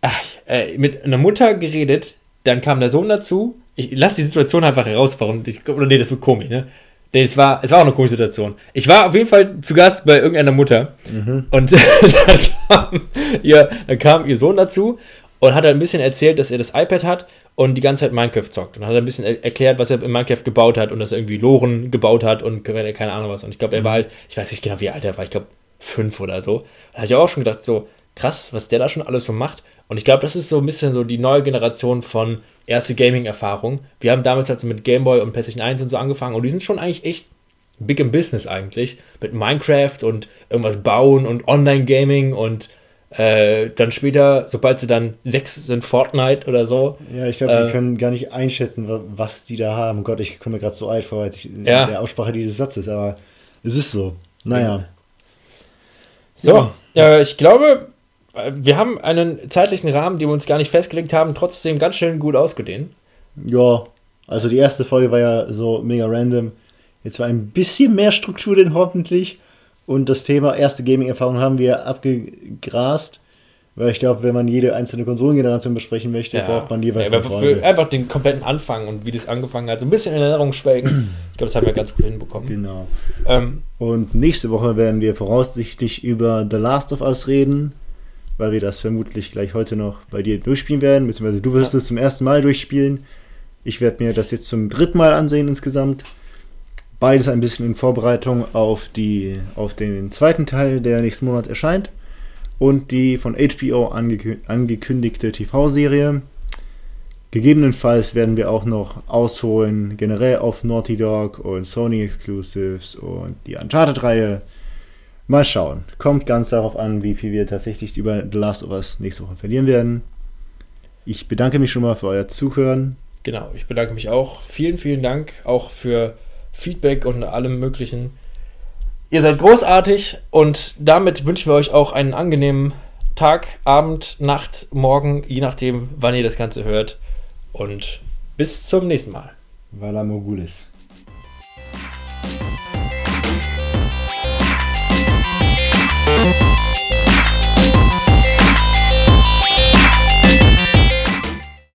ach, äh, mit einer Mutter geredet, dann kam der Sohn dazu. Ich lasse die Situation einfach heraus, warum. Ich, oder nee, das wird komisch, ne? Nee, es war, es war auch eine komische Situation. Ich war auf jeden Fall zu Gast bei irgendeiner Mutter mhm. und dann, kam ihr, dann kam ihr Sohn dazu und hat ein bisschen erzählt, dass er das iPad hat und die ganze Zeit Minecraft zockt. Und dann hat er ein bisschen er erklärt, was er in Minecraft gebaut hat und dass er irgendwie Loren gebaut hat und keine Ahnung was. Und ich glaube, er war halt, ich weiß nicht genau, wie alt er war, ich glaube fünf oder so. Da habe ich auch schon gedacht, so krass, was der da schon alles so macht. Und ich glaube, das ist so ein bisschen so die neue Generation von erste Gaming-Erfahrung. Wir haben damals halt so mit Gameboy und PlayStation 1 und so angefangen und die sind schon eigentlich echt big im Business eigentlich. Mit Minecraft und irgendwas bauen und Online-Gaming und äh, dann später, sobald sie dann sechs sind, Fortnite oder so. Ja, ich glaube, äh, die können gar nicht einschätzen, was die da haben. Gott, ich komme mir gerade so alt vor, als ich ja. in der Aussprache dieses Satzes, aber es ist so. Naja. So, ja. Äh, ich glaube, wir haben einen zeitlichen Rahmen, den wir uns gar nicht festgelegt haben, trotzdem ganz schön gut ausgedehnt. Ja, also die erste Folge war ja so mega random. Jetzt war ein bisschen mehr Struktur denn hoffentlich. Und das Thema erste Gaming-Erfahrung haben wir abgegrast. Weil ich glaube, wenn man jede einzelne Konsolengeneration besprechen möchte, ja. braucht man jeweils ja, eine Folge. Einfach den kompletten Anfang und wie das angefangen hat. So ein bisschen in Erinnerung schwelgen. Ich glaube, das haben wir ganz gut hinbekommen. Genau. Ähm, und nächste Woche werden wir voraussichtlich über The Last of Us reden, weil wir das vermutlich gleich heute noch bei dir durchspielen werden. Beziehungsweise du wirst ja. es zum ersten Mal durchspielen. Ich werde mir das jetzt zum dritten Mal ansehen insgesamt. Beides ein bisschen in Vorbereitung auf, die, auf den zweiten Teil, der nächsten Monat erscheint. Und die von HBO ange angekündigte TV-Serie. Gegebenenfalls werden wir auch noch ausholen, generell auf Naughty Dog und Sony Exclusives und die Uncharted-Reihe. Mal schauen. Kommt ganz darauf an, wie viel wir tatsächlich über The Last of Us nächste Woche verlieren werden. Ich bedanke mich schon mal für euer Zuhören. Genau, ich bedanke mich auch. Vielen, vielen Dank auch für Feedback und allem Möglichen. Ihr seid großartig und damit wünschen wir euch auch einen angenehmen Tag, Abend, Nacht, Morgen, je nachdem, wann ihr das Ganze hört. Und bis zum nächsten Mal. Vala Mogulis.